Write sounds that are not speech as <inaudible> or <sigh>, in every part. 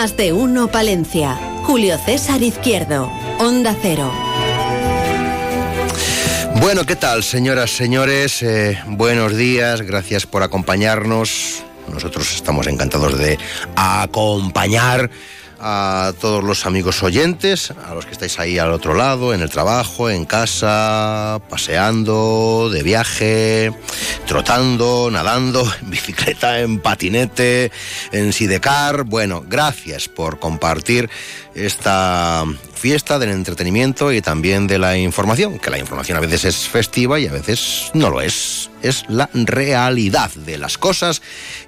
Más de uno Palencia. Julio César Izquierdo. Onda Cero. Bueno, ¿qué tal, señoras, señores? Eh, buenos días, gracias por acompañarnos. Nosotros estamos encantados de acompañar a todos los amigos oyentes, a los que estáis ahí al otro lado, en el trabajo, en casa, paseando, de viaje, trotando, nadando, <laughs> en bicicleta, en patinete, en sidecar. Bueno, gracias por compartir esta fiesta del entretenimiento y también de la información, que la información a veces es festiva y a veces no lo es. Es la realidad de las cosas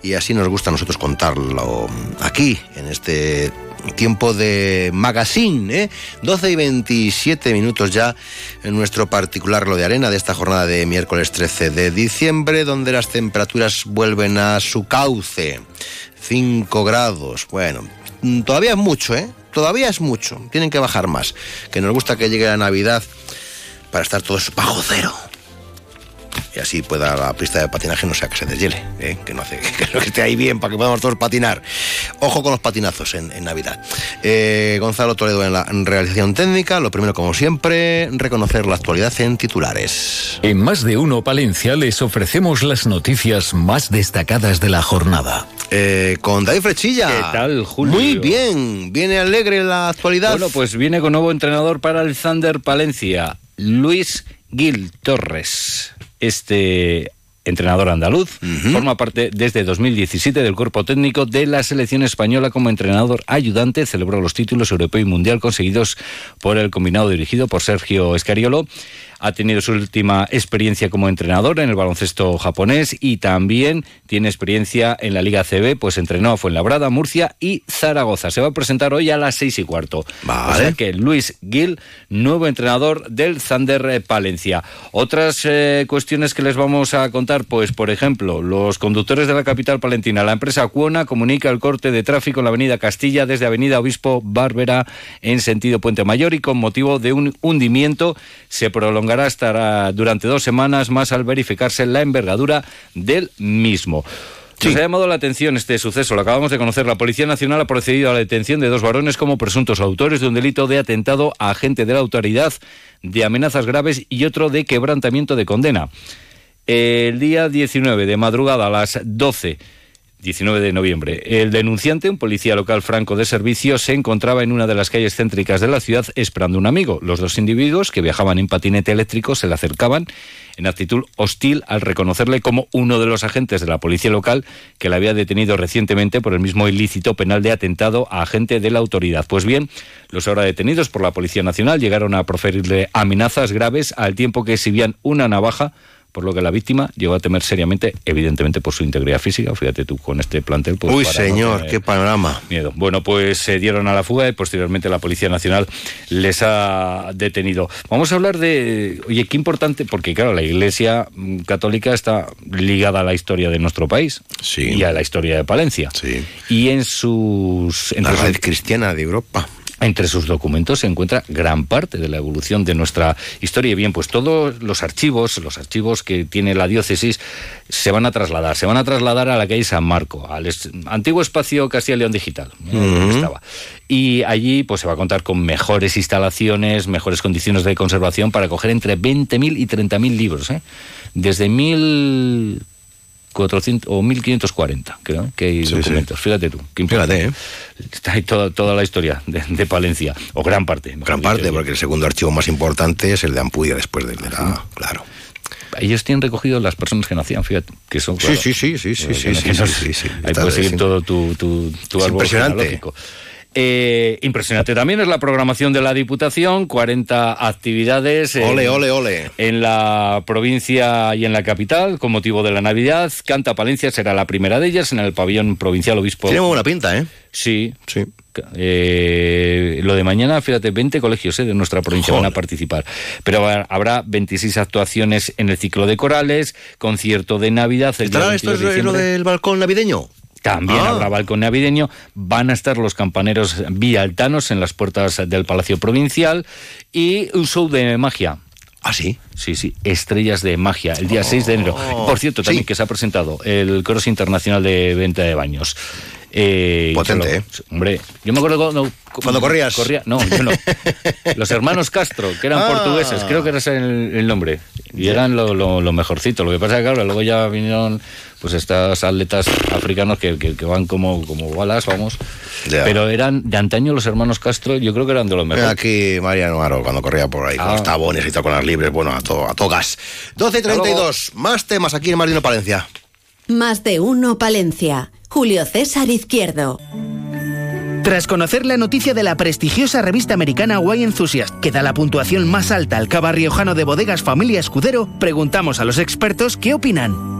y así nos gusta a nosotros contarlo aquí, en este tiempo de magazine, ¿eh? 12 y 27 minutos ya en nuestro particular lo de arena de esta jornada de miércoles 13 de diciembre, donde las temperaturas vuelven a su cauce. 5 grados, bueno, todavía es mucho, ¿eh? Todavía es mucho, tienen que bajar más. Que nos gusta que llegue la Navidad para estar todos bajo cero y así pueda la pista de patinaje no sea que se deshiele, ¿eh? que no hace <laughs> que, esté ahí bien para que podamos todos patinar. Ojo con los patinazos en, Navidad. Eh, Gonzalo Toledo en la realización técnica. Lo primero, como siempre, reconocer la actualidad en titulares. En más de uno Palencia les ofrecemos las noticias más destacadas de la jornada. Eh, con David Frechilla. ¿Qué tal, Julio? Muy bien. Viene alegre la actualidad. Bueno, pues viene con nuevo entrenador para el Thunder Palencia, Luis Gil Torres este entrenador andaluz, forma parte desde 2017 del cuerpo técnico de la selección española como entrenador ayudante, celebró los títulos europeo y mundial conseguidos por el combinado dirigido por Sergio Escariolo ha tenido su última experiencia como entrenador en el baloncesto japonés y también tiene experiencia en la Liga CB, pues entrenó a Fuenlabrada, Murcia y Zaragoza. Se va a presentar hoy a las seis y cuarto. Vale. O sea que Luis Gil, nuevo entrenador del Thunder Palencia. Otras eh, cuestiones que les vamos a contar, pues por ejemplo, los conductores de la capital palentina, la empresa Cuona comunica el corte de tráfico en la avenida Castilla desde avenida Obispo Bárbara en sentido Puente Mayor y con motivo de un hundimiento se prolonga estará durante dos semanas más al verificarse la envergadura del mismo. Nos ha llamado la atención este suceso, lo acabamos de conocer. La Policía Nacional ha procedido a la detención de dos varones como presuntos autores de un delito de atentado a agente de la autoridad, de amenazas graves y otro de quebrantamiento de condena. El día 19 de madrugada a las 12 19 de noviembre. El denunciante, un policía local franco de servicio, se encontraba en una de las calles céntricas de la ciudad esperando un amigo. Los dos individuos, que viajaban en patinete eléctrico, se le acercaban en actitud hostil al reconocerle como uno de los agentes de la policía local que le había detenido recientemente por el mismo ilícito penal de atentado a agente de la autoridad. Pues bien, los ahora detenidos por la Policía Nacional llegaron a proferirle amenazas graves al tiempo que exhibían una navaja por lo que la víctima llegó a temer seriamente, evidentemente por su integridad física. Fíjate tú, con este plantel. Pues, Uy, señor, qué panorama. Miedo. Bueno, pues se dieron a la fuga y posteriormente la Policía Nacional les ha detenido. Vamos a hablar de, oye, qué importante, porque claro, la Iglesia Católica está ligada a la historia de nuestro país sí. y a la historia de Palencia. Sí. Y en sus... En la red cristiana de Europa. Entre sus documentos se encuentra gran parte de la evolución de nuestra historia. Y bien, pues todos los archivos, los archivos que tiene la diócesis, se van a trasladar. Se van a trasladar a la calle San Marco, al antiguo espacio Castilla León Digital. estaba. Y allí pues se va a contar con mejores instalaciones, mejores condiciones de conservación para coger entre 20.000 y 30.000 libros. ¿eh? Desde mil 400 o 1540, creo que hay documentos. Fíjate tú. Fíjate, ¿eh? Está ahí toda, toda la historia de, Palencia, o gran parte. Gran parte, porque el segundo archivo más importante es el de Ampudia después del de la... Claro. Ellos tienen recogido las personas que nacían, fíjate, que son... sí, sí, sí, sí, sí, sí, sí, sí, Ahí puedes seguir todo tu, tu, tu árbol impresionante. Eh, impresionante también es la programación de la Diputación, 40 actividades. Ole, ole, ole. En la provincia y en la capital, con motivo de la Navidad. Canta Palencia será la primera de ellas en el pabellón provincial obispo. Tiene buena pinta, ¿eh? Sí. Sí. Eh, lo de mañana, fíjate, 20 colegios eh, de nuestra provincia van a participar. Pero habrá 26 actuaciones en el ciclo de corales, concierto de Navidad. El esto es lo del balcón navideño? También ah. habrá balcón navideño. Van a estar los campaneros vialtanos en las puertas del Palacio Provincial y un show de magia. ¿Ah, sí? Sí, sí, Estrellas de Magia, el día 6 de enero. Oh. Por cierto, también que se ha presentado el Cross Internacional de Venta de Baños. Eh, Potente, ¿eh? Hombre, yo me acuerdo cuando... ¿Cuando corrías? Corría, no, yo no. <laughs> Los hermanos Castro, que eran ah. portugueses, creo que era el, el nombre. Y eran lo, lo, mejorcito. Lo que pasa es que, claro, luego ya vinieron pues estas atletas africanos que, que, van como, como balas, vamos. Pero eran de antaño los hermanos Castro, yo creo que eran de los mejores. Aquí Mariano Aro, cuando corría por ahí, con los ah. tabones y todo, con las libres, bueno, a, to, a togas. 12.32, más temas aquí en Marino Palencia. Más de uno Palencia. Julio César Izquierdo. Tras conocer la noticia de la prestigiosa revista americana Wine Enthusiast, que da la puntuación más alta al cava riojano de bodegas Familia Escudero, preguntamos a los expertos qué opinan.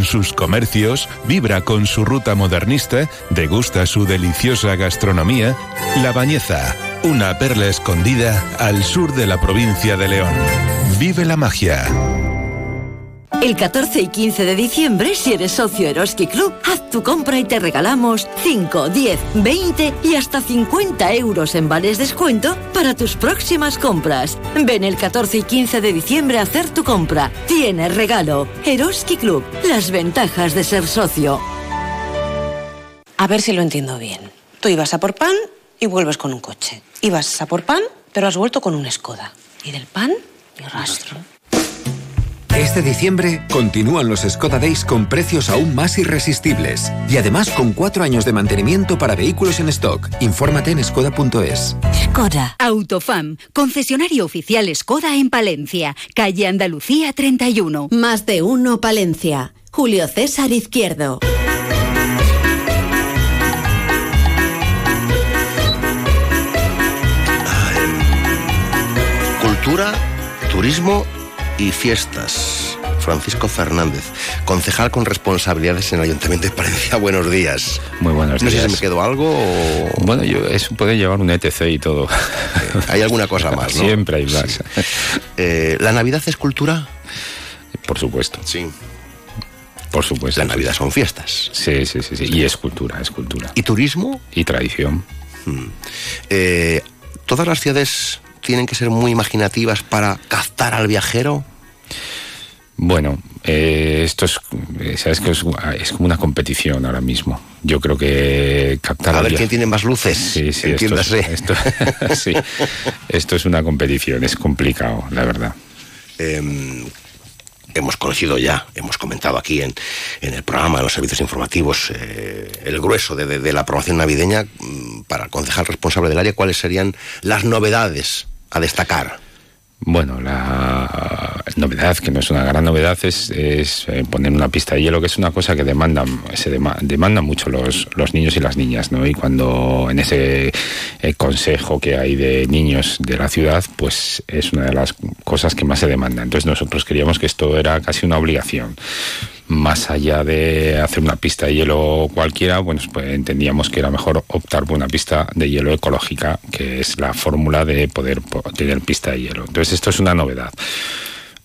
sus comercios, vibra con su ruta modernista, degusta su deliciosa gastronomía. La Bañeza, una perla escondida al sur de la provincia de León. Vive la magia. El 14 y 15 de diciembre, si eres socio Eroski Club, haz tu compra y te regalamos 5, 10, 20 y hasta 50 euros en vales descuento para tus próximas compras. Ven el 14 y 15 de diciembre a hacer tu compra. Tienes regalo. Eroski Club, las ventajas de ser socio. A ver si lo entiendo bien. Tú ibas a por pan y vuelves con un coche. Ibas a por pan, pero has vuelto con un Skoda. Y del pan, ni rastro. Este diciembre continúan los Skoda Days con precios aún más irresistibles y además con cuatro años de mantenimiento para vehículos en stock. Infórmate en skoda.es. Skoda. Autofam, concesionario oficial Skoda en Palencia, calle Andalucía 31. Más de uno Palencia. Julio César Izquierdo. Cultura, turismo y Fiestas. Francisco Fernández, concejal con responsabilidades en el Ayuntamiento de Palencia. Buenos días. Muy buenos días. No sé si me quedó algo Bueno, yo, eso puede llevar un ETC y todo. Eh, hay alguna cosa más, ¿no? Siempre hay más. Eh, ¿La Navidad es cultura? Por supuesto. Sí. Por supuesto. La Navidad son fiestas. Sí, sí, sí, sí. Y es cultura, es cultura. ¿Y turismo? Y tradición. Hmm. Eh, ¿Todas las ciudades tienen que ser muy imaginativas para captar al viajero? Bueno, eh, esto es, eh, sabes que es, como una competición ahora mismo. Yo creo que captar. A ver quién tiene más luces. Sí, sí, esto es, <laughs> sí, esto es una competición, es complicado, la verdad. Em, hemos conocido ya, hemos comentado aquí en, en el programa, en los servicios informativos, eh, el grueso de, de, la promoción navideña mm, para el concejal responsable del área, cuáles serían las novedades a destacar. Bueno, la novedad, que no es una gran novedad, es, eh, poner una pista de hielo, que es una cosa que demandan, se demandan mucho los, los niños y las niñas, ¿no? Y cuando en ese eh, consejo que hay de niños de la ciudad, pues es una de las cosas que más se demanda. Entonces nosotros queríamos que esto era casi una obligación más allá de hacer una pista de hielo cualquiera, bueno, pues entendíamos que era mejor optar por una pista de hielo ecológica, que es la fórmula de poder tener pista de hielo. Entonces esto es una novedad.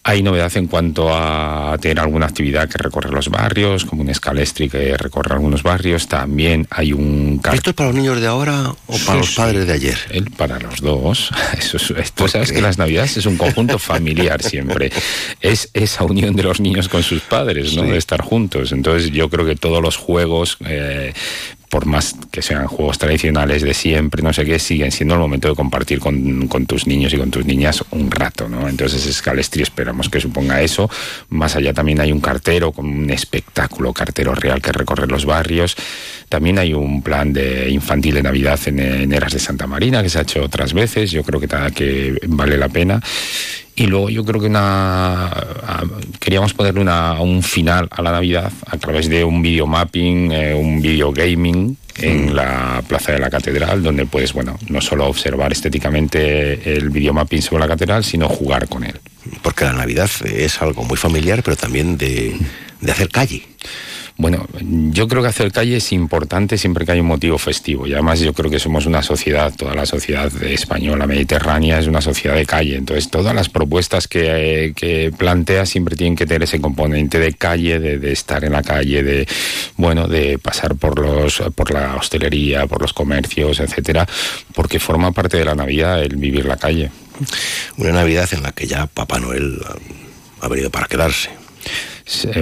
Hay novedad en cuanto a tener alguna actividad que recorre los barrios, como un escalestri que recorre algunos barrios. También hay un... ¿Esto es para los niños de ahora o para los padres de ayer? para los dos. <laughs> Eso esto, sabes que las navidades es un conjunto familiar siempre. <laughs> Es esa unión de los niños con sus padres, ¿no? De estar juntos. Entonces yo creo que todos los juegos... Eh, por más que sean juegos tradicionales de siempre, no sé qué, siguen siendo el momento de compartir con, tus niños y con tus niñas un rato, ¿no? Entonces Scalestri esperamos que suponga eso. Más allá también hay un cartero con un espectáculo cartero real que recorre los barrios. También hay un plan de infantil de Navidad en, en Eras de Santa Marina que se ha hecho otras veces. Yo creo que, que vale la pena. Y luego yo creo que una queríamos ponerle una, un final a la Navidad a través de un videomapping, eh, un video gaming en la plaza de la catedral, donde puedes, bueno, no solo observar estéticamente el videomapping sobre la catedral, sino jugar con él. Porque la Navidad es algo muy familiar, pero también de, de hacer calle. Bueno, yo creo que hacer calle es importante siempre que hay un motivo festivo. Y además yo creo que somos una sociedad, toda la sociedad española, mediterránea, es una sociedad de calle. Entonces todas las propuestas que, que plantea siempre tienen que tener ese componente de calle, de, de, estar en la calle, de bueno, de pasar por los, por la hostelería, por los comercios, etcétera, porque forma parte de la Navidad el vivir la calle. Una Navidad en la que ya Papá Noel ha venido para quedarse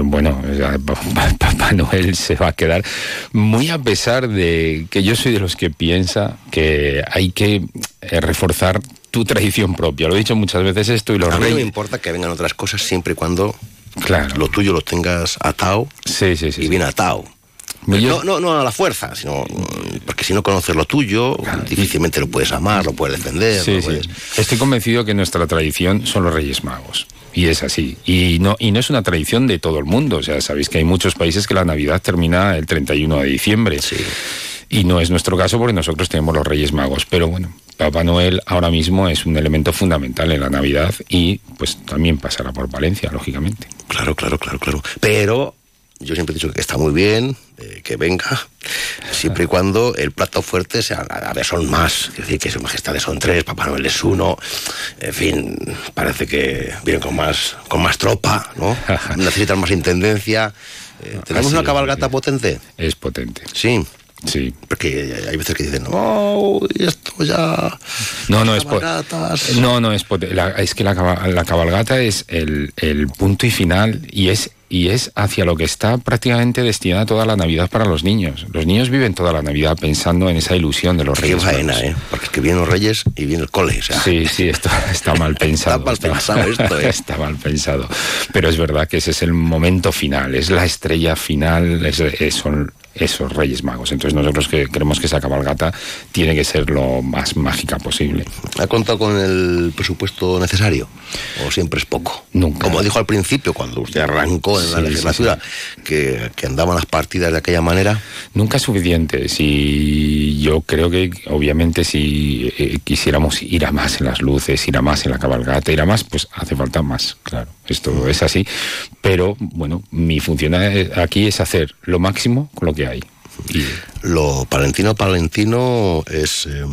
bueno, <laughs> Papá Noel se va a quedar muy a pesar de que yo soy de los que piensa que hay que eh, reforzar tu tradición propia. Lo he dicho muchas veces esto y los A mí reyes... no me importa que vengan otras cosas siempre y cuando claro. lo tuyo lo tengas atado sí, sí, sí, y bien atado. No, no, no a la fuerza, sino porque si no conoces lo tuyo, claro. difícilmente lo puedes amar, lo puedes defender. Sí, lo puedes... Estoy convencido que nuestra tradición son los Reyes Magos. Y es así. Y no, y no es una tradición de todo el mundo. O sea, sabéis que hay muchos países que la Navidad termina el 31 de diciembre. Sí. Y no es nuestro caso porque nosotros tenemos los Reyes Magos. Pero bueno, Papá Noel ahora mismo es un elemento fundamental en la Navidad y pues también pasará por Valencia, lógicamente. Claro, claro, claro, claro. Pero yo siempre he dicho que está muy bien, eh, que venga, siempre y cuando el plato fuerte sea, a ver, son más, es decir, que su majestad son tres, Papá Noel es uno, en fin, parece que vienen con más, con más tropa, ¿no? <laughs> Necesitan más intendencia. Eh, ¿Tenemos Así una es, cabalgata potente? Es potente. Sí. Sí. Porque hay veces que dicen, no, y esto ya. No, no es, po- no, no es pote- la- es que la, caba- la cabalgata es el, el punto y final y es y es hacia lo que está prácticamente destinada toda la Navidad para los niños. Los niños viven toda la Navidad pensando en esa ilusión de los Qué Reyes. Magos. ¿eh? Porque es que vienen los reyes y viene el cole, o sea. Sí, sí, esto <laughs> está mal pensado. Está mal pensado esto, <laughs> ¿eh? Está mal pensado. Pero es verdad que ese es el momento final, es la estrella final, es- es- son esos Reyes Magos. Entonces nosotros que creemos que esa cabalgata tiene que ser lo más mágica posible. ¿Ha contado con el presupuesto necesario? ¿O siempre es poco? Nunca. Como dijo al principio, cuando usted arrancó en la Sí, legislatura, Que, que andaban las partidas de aquella manera. Nunca es suficiente. Si yo creo que, obviamente, si eh, quisiéramos ir a más en las luces, ir a más en la cabalgata, ir a más, pues hace falta más, claro. Esto es así. Pero, bueno, mi función aquí es hacer lo máximo con lo que hay. Y Lo palentino palentino es eh,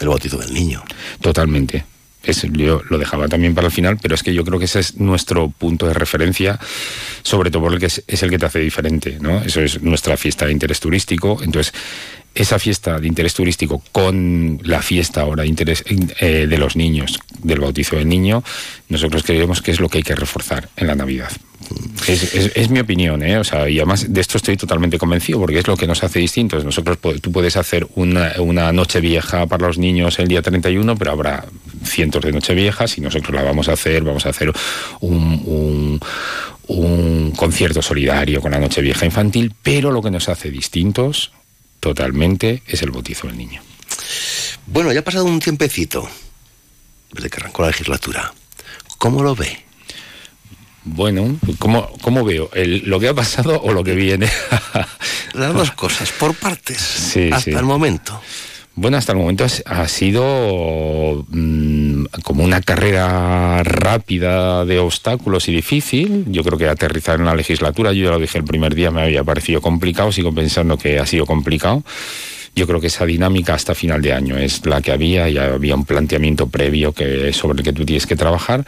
el bautizo del niño. Totalmente. Es, yo lo dejaba también para el final, pero es que yo creo que ese es nuestro punto de referencia, sobre todo porque es, es el que te hace diferente, ¿no? Eso es nuestra fiesta de interés turístico. Entonces, esa fiesta de interés turístico con la fiesta ahora de interés eh, de los niños, del bautizo del niño, nosotros creemos que es lo que hay que reforzar en la Navidad. Es, mi opinión, ¿eh? O sea, y además de esto estoy totalmente convencido porque es lo que nos hace distintos. Nosotros, tú puedes hacer una, una noche vieja para los niños el día 31, pero habrá cientos de noche viejas y nosotros la vamos a hacer, vamos a hacer un, un, un concierto solidario con la noche vieja infantil, pero lo que nos hace distintos totalmente es el bautizo del niño. Bueno, ya ha pasado un tiempecito desde que arrancó la legislatura. ¿Cómo lo ve? Bueno, ¿cómo, cómo veo? ¿El- ¿Lo que ha pasado o lo que viene? Las dos <laughs> cosas, por partes. Sí, hasta sí. el momento. Bueno, hasta el momento ha sido mm, como una carrera rápida de obstáculos y difícil. Yo creo que aterrizar en la legislatura, yo ya lo dije el primer día, me había parecido complicado, sigo pensando que ha sido complicado. Yo creo que esa dinámica hasta final de año es la que había y había un planteamiento previo que, sobre el que tú tienes que trabajar.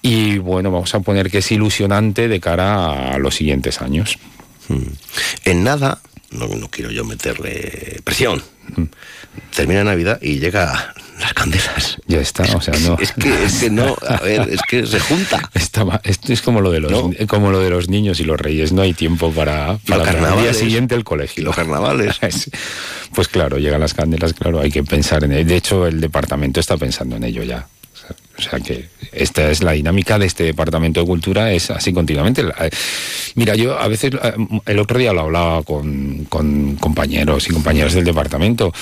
Y bueno, vamos a poner que es ilusionante de cara a los siguientes años. En nada, no, no quiero yo meterle presión. Termina Navidad y llega las candelas. Ya está, o sea, no. Es que, es que no, a ver, es que se junta. Estaba, esto es como lo de los como lo de los niños y los reyes, no hay tiempo para, para el día siguiente el colegio. Los carnavales. <laughs> pues claro, llegan las candelas, claro, hay que pensar en ello. De hecho, el departamento está pensando en ello ya. O sea que esta es la dinámica de este departamento de cultura, es así continuamente. Mira, yo a veces, eh, el otro día lo hablaba con, compañeros y compañeras del departamento.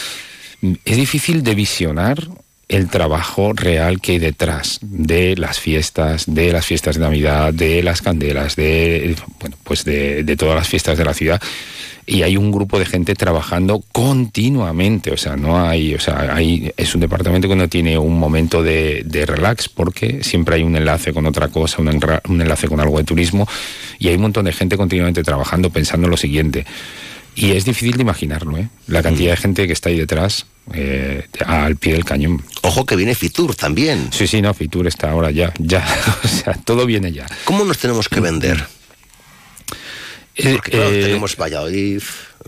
Es difícil de visionar el trabajo real que hay detrás de las fiestas, de las fiestas de Navidad, de las candelas, de bueno, pues de todas las fiestas de la ciudad y hay un grupo de gente trabajando continuamente, o sea, no hay, o sea, hay, es un departamento que no tiene un momento de, relax porque siempre hay un enlace con otra cosa, un, enlace con algo de turismo y hay un montón de gente continuamente trabajando pensando en lo siguiente. Y es difícil de imaginarlo, ¿eh? La cantidad de gente que está ahí detrás, eh, al pie del cañón. Ojo que viene Fitur también. Sí, sí, no, Fitur está ahora ya, ya, <laughs> o sea, todo viene ya. ¿Cómo nos tenemos que vender? Eh, Porque claro, eh, tenemos Valladolid,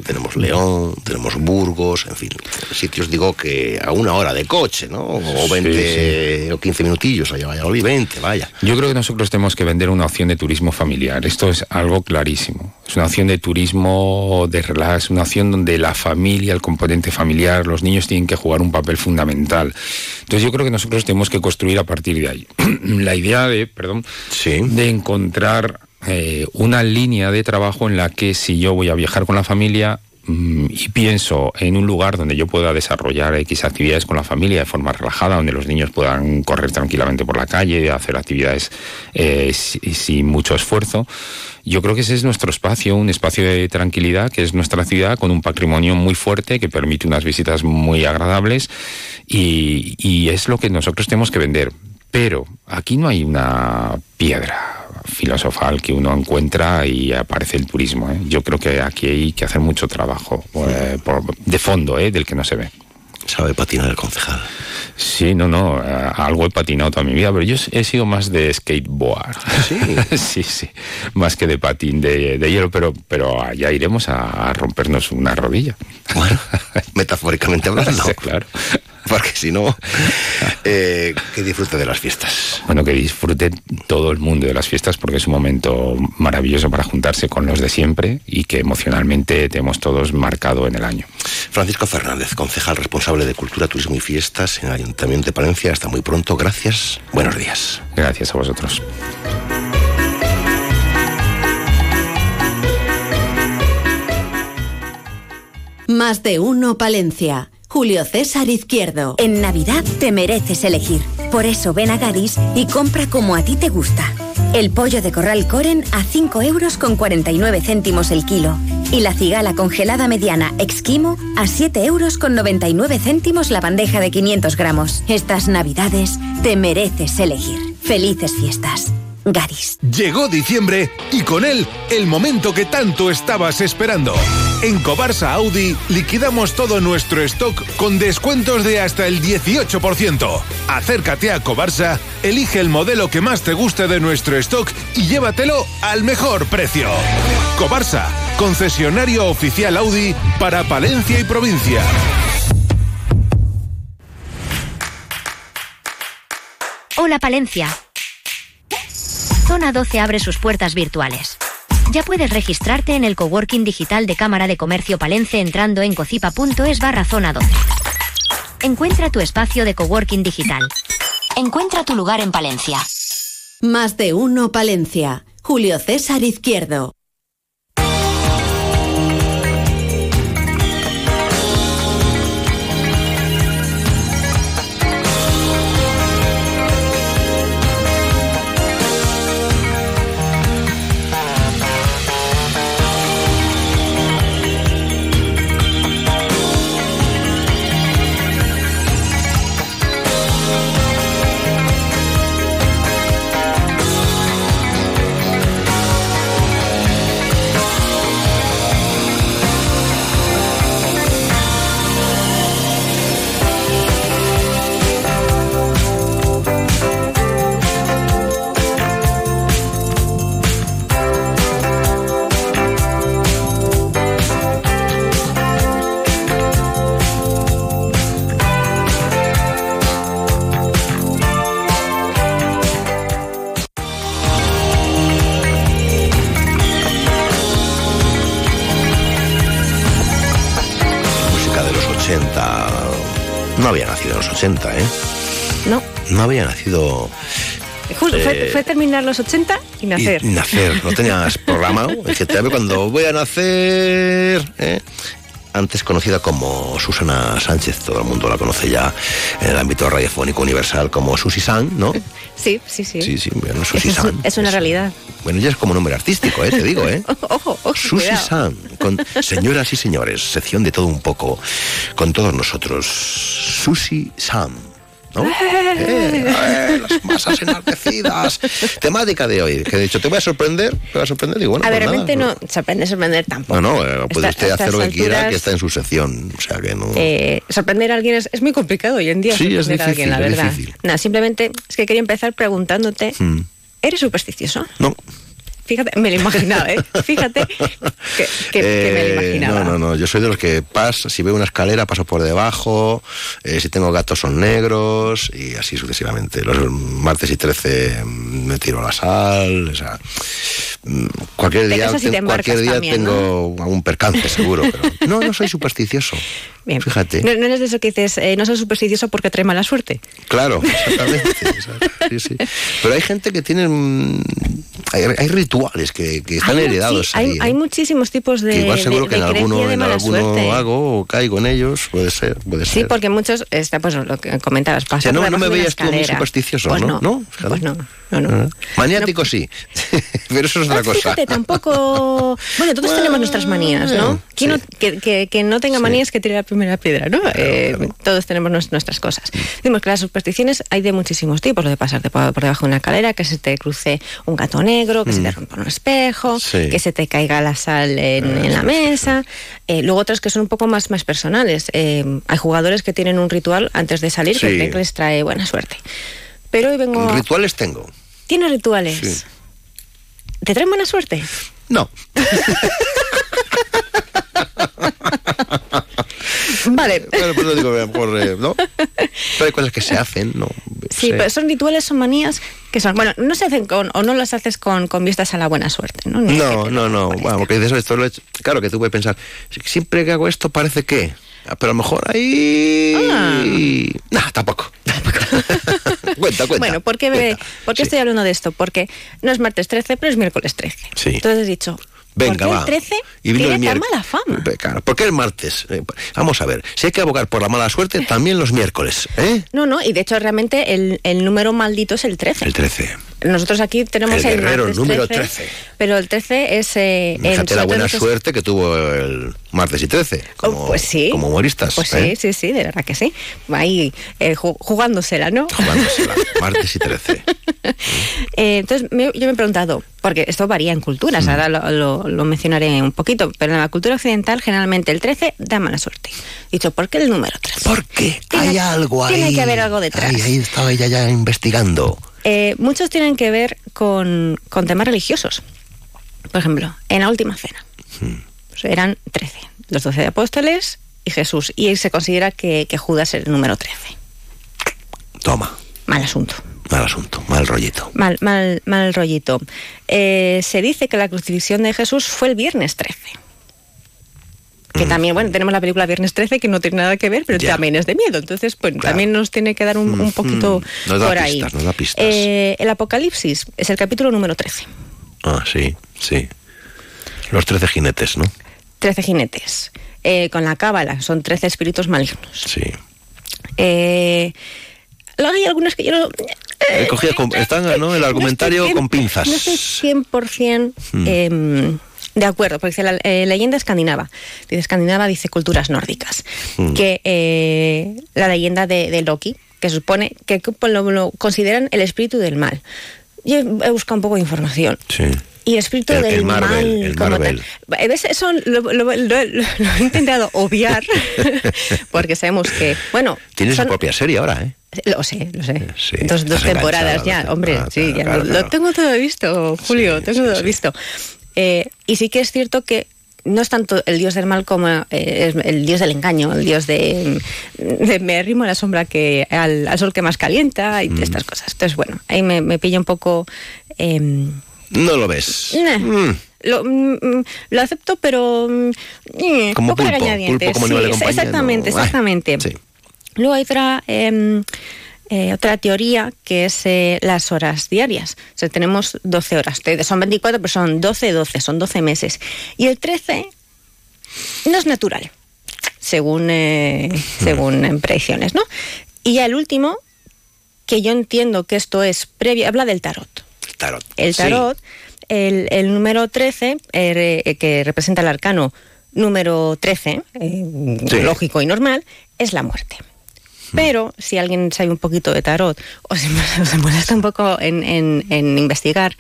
tenemos León, tenemos Burgos, en fin, sitios digo que a una hora de coche, ¿no? O 20 o 15 minutillos allá Valladolid, 20, vaya. Yo creo que nosotros tenemos que vender una opción de turismo familiar, esto es algo clarísimo. Es una opción de turismo de relax, una opción donde la familia, el componente familiar, los niños tienen que jugar un papel fundamental. Entonces yo creo que nosotros tenemos que construir a partir de ahí. <clears throat> la idea de, perdón, de encontrar eh, una línea de trabajo en la que si yo voy a viajar con la familia mm, y pienso en un lugar donde yo pueda desarrollar X actividades con la familia de forma relajada, donde los niños puedan correr tranquilamente por la calle, hacer actividades eh, sin mucho esfuerzo, yo creo que ese es nuestro espacio, un espacio de tranquilidad, que es nuestra ciudad, con un patrimonio muy fuerte, que permite unas visitas muy agradables, y, y es lo que nosotros tenemos que vender. Pero aquí no hay una piedra filosofal que uno encuentra y aparece el turismo. ¿eh? Yo creo que aquí hay que hacer mucho trabajo eh, de fondo, ¿eh? del que no se ve. ¿Sabe patinar el concejal? Sí, no, no, algo he patinado toda mi vida, pero yo he sido más de skateboard. Sí, <laughs> sí, sí, más que de patín de, hielo, pero, pero allá iremos a, rompernos una rodilla. Bueno, metafóricamente hablando. <laughs> claro <laughs> porque si no, eh, que disfrute de las fiestas. Bueno, que disfrute todo el mundo de las fiestas porque es un momento maravilloso para juntarse con los de siempre y que emocionalmente tenemos todos marcado en el año. Francisco Fernández, concejal responsable de Cultura, Turismo y Fiestas en el Ayuntamiento de Palencia. Hasta muy pronto. Gracias. Buenos días. Gracias a vosotros. Más de uno, Palencia. Julio César Izquierdo. En Navidad te mereces elegir. Por eso ven a Gadis y compra como a ti te gusta. El pollo de corral Coren a 5 euros con 49 céntimos el kilo. Y la cigala congelada mediana Exquimo a 7 euros con 99 céntimos la bandeja de 500 gramos. Estas Navidades te mereces elegir. Felices fiestas. Garis. Llegó diciembre y con él el momento que tanto estabas esperando. En Cobarsa Audi liquidamos todo nuestro stock con descuentos de hasta el 18%. Acércate a Cobarsa, elige el modelo que más te guste de nuestro stock y llévatelo al mejor precio. Cobarsa, concesionario oficial Audi para Palencia y provincia. Hola Palencia. Zona 12 abre sus puertas virtuales. Ya puedes registrarte en el coworking digital de Cámara de Comercio Palencia entrando en cocipa.es barra zona 12. Encuentra tu espacio de coworking digital. Encuentra tu lugar en Palencia. Más de uno Palencia. Julio César Izquierdo. 80, ¿eh? No. No había nacido. Justo, Eh, fue, fue terminar los 80 y nacer. Y nacer, no tenías <laughs> programado. Es que te ve cuando voy a nacer. ¿eh? Antes conocida como Susana Sánchez, todo el mundo la conoce ya en el ámbito radiofónico universal como Susi San, ¿no? Sí, sí, sí. Sí, sí, bueno, Eso Susi es, San. es una realidad. Bueno, ya es como nombre artístico, ¿eh? te digo, ¿eh? <laughs> Ojo, ojo. Susi cuidado. Con señoras y señores, sección de todo un poco, con todos nosotros. Susi San. ¿No? Eh, eh, las masas enardecidas. Temática de hoy, que de hecho te voy a sorprender, te voy a sorprender, digo, bueno, a ver, pues realmente nada, no sorprende sorprender tampoco. No, no, eh, puede Esta- usted hacer lo que estas quiera, alturas, que está en su sección, o sea que no... eh, sorprender a alguien es, es muy complicado hoy en día. Sí, es sorprender a alguien, la difícil, es verdad. difícil. Nada, simplemente es que quería empezar preguntándote, Mm. ¿eres supersticioso? No. Fíjate, me lo imaginaba, ¿eh? Fíjate que, que- que me lo Eh, imaginaba. No, no, no. Yo soy de los que paso, si veo una escalera paso por debajo, eh, si tengo gatos son negros y así sucesivamente. Los martes y 13 mm, me tiro a la sal, o sea, mm, cualquier día, te cualquier día también, tengo algún percance seguro, pero <laughs> no, no soy supersticioso. Bien. Fíjate. No, no eres de eso que dices, eh, no soy supersticioso porque trae mala suerte. Claro, exactamente. <laughs> sí, sí. Pero hay gente que tiene. Hay, hay rituales que, que están Hay heredados ahí. hay, ¿eh? hay muchísimos tipos de, Que igual seguro de- que en alguno, en alguno suerte. hago o caigo en ellos, puede ser, puede Sí, ser. porque muchos, está, pues lo que comentabas, O sea, pasar no, me veías tú muy supersticioso, Pues ¿no? no, ¿No? pues no, no, no. Maniático sí, <laughs> pero eso es otra Ah, cosa. Fíjate, tampoco. Bueno, todos tenemos nuestras manías, ¿no? ¿Quién no- que, que- que no tenga manías que tire la primera piedra, ¿no? Eh, Todos tenemos nues- nuestras cosas. Decimos que las supersticiones hay de muchísimos tipos, lo de pasarte por, por debajo de una escalera, que se te cruce un gato negro, que se te Mm. rompa un espejo, Sí. que se te caiga la sal en, Ah, en la mesa. Eh, luego otras que son un poco más, más personales. Eh, hay jugadores que tienen un ritual antes de salir que Sí. que les trae buena suerte. Pero hoy vengo. Rituales tengo. ¿Tienes rituales? Sí. ¿Te traen buena suerte? No. <laughs> <laughs> Vale. Bueno, pues lo digo, mejor, eh, ¿no? Pero hay cosas que se hacen, ¿no? Sí, pero son rituales, son manías que son, bueno, no se hacen con, o no las haces con, con vistas a la buena suerte, ¿no? No, no, no. Bueno, porque dices esto lo he hecho. Claro que tú puedes pensar, siempre que hago esto parece que. Ah, Pero a lo mejor ahí. No, tampoco. <laughs> <laughs> cuenta, cuenta. Bueno, ¿por qué, ¿por qué estoy hablando de esto? Porque no es martes 13, pero es miércoles 13. Sí. Entonces he dicho, Venga, ¿por qué va. el 13 Y vino tiene el tan miércoles. mala fama? Claro, ¿por qué el martes? Eh, vamos a ver, si hay que abogar por la mala suerte, también los miércoles, ¿eh? No, no, y de hecho realmente el, el número maldito es el 13. El 13. Nosotros aquí tenemos El guerrero, número 13, pero el 13 es... Eh, Fíjate la buena suerte que tuvo el martes y 13, como, pues sí. como humoristas. Pues ¿eh? sí, sí, sí, de verdad que sí. Ahí eh, ju- jugándosela, ¿no? Jugándosela, martes y 13. <laughs> Eh, entonces, me- yo me he preguntado, porque esto varía en culturas, ahora lo, lo- lo mencionaré un poquito, pero en la cultura occidental generalmente el 13 da mala suerte. He dicho, ¿por qué el número 13? ¿Por qué? Hay algo ahí. Tiene que haber algo detrás. Ahí, ahí estaba ella ya investigando. Eh, muchos tienen que ver con, con temas religiosos. Por ejemplo, en la última cena. Pues eran 13, los 12 apóstoles y Jesús. Y se considera que, que Judas es el número 13. Toma, Mal asunto. mal asunto, mal rollito. Mal, mal, mal rollito. Eh, se dice que la crucifixión de Jesús fue el viernes 13. Que también, bueno, tenemos la película Viernes 13 que no tiene nada que ver, pero también es de miedo. Entonces, pues también nos tiene que dar un, un poquito Nos da por ahí. pistas, nos da pistas. Eh, el Apocalipsis es el capítulo número 13. Ah, sí, sí. Los 13 jinetes, ¿no? 13 jinetes. Eh, con la cábala, son 13 espíritus malignos. Sí. Eh, luego hay algunas que yo no, He cogido con- están, ¿no? El argumentario con pinzas. no estoy 100% Mm. De acuerdo, porque dice la eh, leyenda escandinava. Dice escandinava, dice culturas nórdicas. Mm. Que eh, la leyenda de, de Loki, que supone que lo, lo consideran el espíritu del mal. Yo he buscado un poco de información. Sí. Y el espíritu El- del el Marvel, mal el como Marvel. tal. ¿Ves? Eso lo, lo- he intentado obviar <laughs> porque sabemos que, bueno, Tiene son- su propia serie ahora, ¿eh? lo sé, lo sé. Sí, dos dos temporadas ya, hombre, temporadas, sí, ya claro, lo, claro. lo tengo todo visto, Julio, tengo todo visto. Eh, y sí que es cierto que no es tanto el dios del mal como eh, es el dios del engaño, el dios de, de me arrimo a la sombra que al, al sol que más calienta y Mm. estas cosas. Entonces, bueno, ahí me, me pilla un poco... em, No lo ves. Nah. Mm. lo, mm, lo acepto, pero eh, Como poco pulpo, pulpo como de compañía, exactamente, no. Ay, exactamente. sí. Luego hay otra, eh, otra teoría que es eh, las horas diarias. O sea, tenemos 12 horas. Son 24, pero son 12, 12, son 12 meses. Y el 13 no es natural, según, eh, <laughs> según predicciones, ¿no? Y ya el último, que yo entiendo que esto es previo, habla del tarot. Tarot. El Sí. tarot, el, el número 13, eh, re- eh, que representa el arcano número 13, eh, Sí. lógico y normal, es la muerte. Pero si alguien sabe un poquito de tarot o se, <laughs> se molesta un poco en, en- en investigar,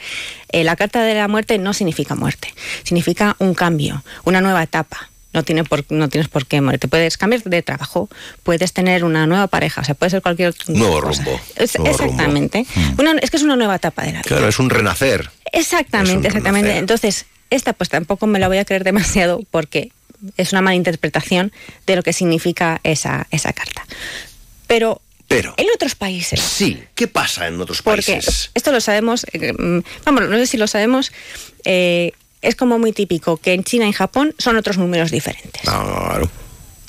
eh, la carta de la muerte no significa muerte, significa un cambio, una nueva etapa. No, tiene por, no tienes por qué morir. Te puedes cambiar de trabajo, puedes tener una nueva pareja, o sea, puede ser cualquier Nuevo cosa. rumbo. Es- nuevo exactamente. rumbo. Una- es que es una nueva etapa de la vida. Claro, es un renacer. Exactamente, un exactamente. renacer. Entonces, esta pues tampoco me la voy a creer demasiado porque es una mala interpretación de lo que significa esa, esa carta. Pero, Pero en otros países, sí, ¿qué pasa en otros porque países? esto lo sabemos, eh, mm, vamos, no sé si lo sabemos, eh, es como muy típico que en China y Japón son otros números diferentes. Claro.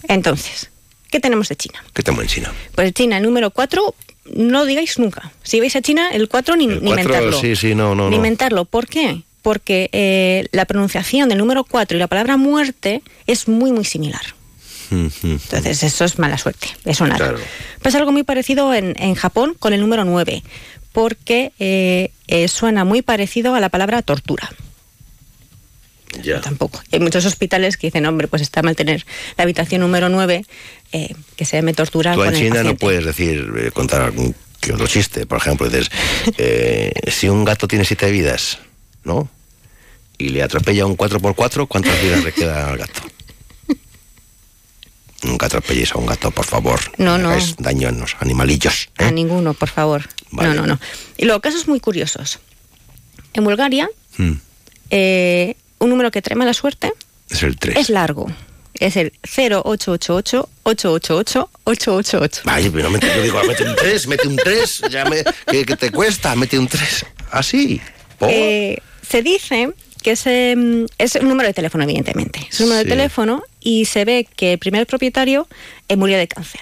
Entonces, ¿qué tenemos de China? ¿Qué tenemos en China? Pues en China, el número 4, no digáis nunca. Si vais a China, el 4 ni, El ni cuatro, mentarlo. sí, sí, no, no, Ni no. mentarlo. ¿Por qué? Porque eh, la pronunciación del número 4 y la palabra muerte es muy, muy similar. Entonces, eso es mala suerte, de sonar. Claro. Pasa algo muy parecido en, en Japón con el número 9, porque eh, eh, suena muy parecido a la palabra tortura. Ya. Tampoco. Hay muchos hospitales que dicen, hombre, pues está mal tener la habitación número 9, eh, que se llame tortura Tú con en el China no paciente. puedes decir, eh, contar algún que otro chiste. Por ejemplo, dices, eh, si un gato tiene siete vidas, ¿no? Y le atropella un 4x4, ¿cuántas vidas le queda al gato? Nunca atropelléis a un gato, por favor. No, no. hagáis daño a los animalillos. ¿eh? A ninguno, por favor. No, no, no. Y luego, casos muy curiosos. En Bulgaria, Mm, eh, un número que trae mala suerte Es el 3. es largo. Es el 0888-888-888. Ay, pero mete, yo digo, mete un 3, mete un 3, ya me, ¿qué, qué te cuesta? Mete un 3. Así. ¿Por? Eh, se dice que es, em, es un número de teléfono, evidentemente. Es un número Sí. de teléfono y se ve que el primer propietario eh, murió de cáncer.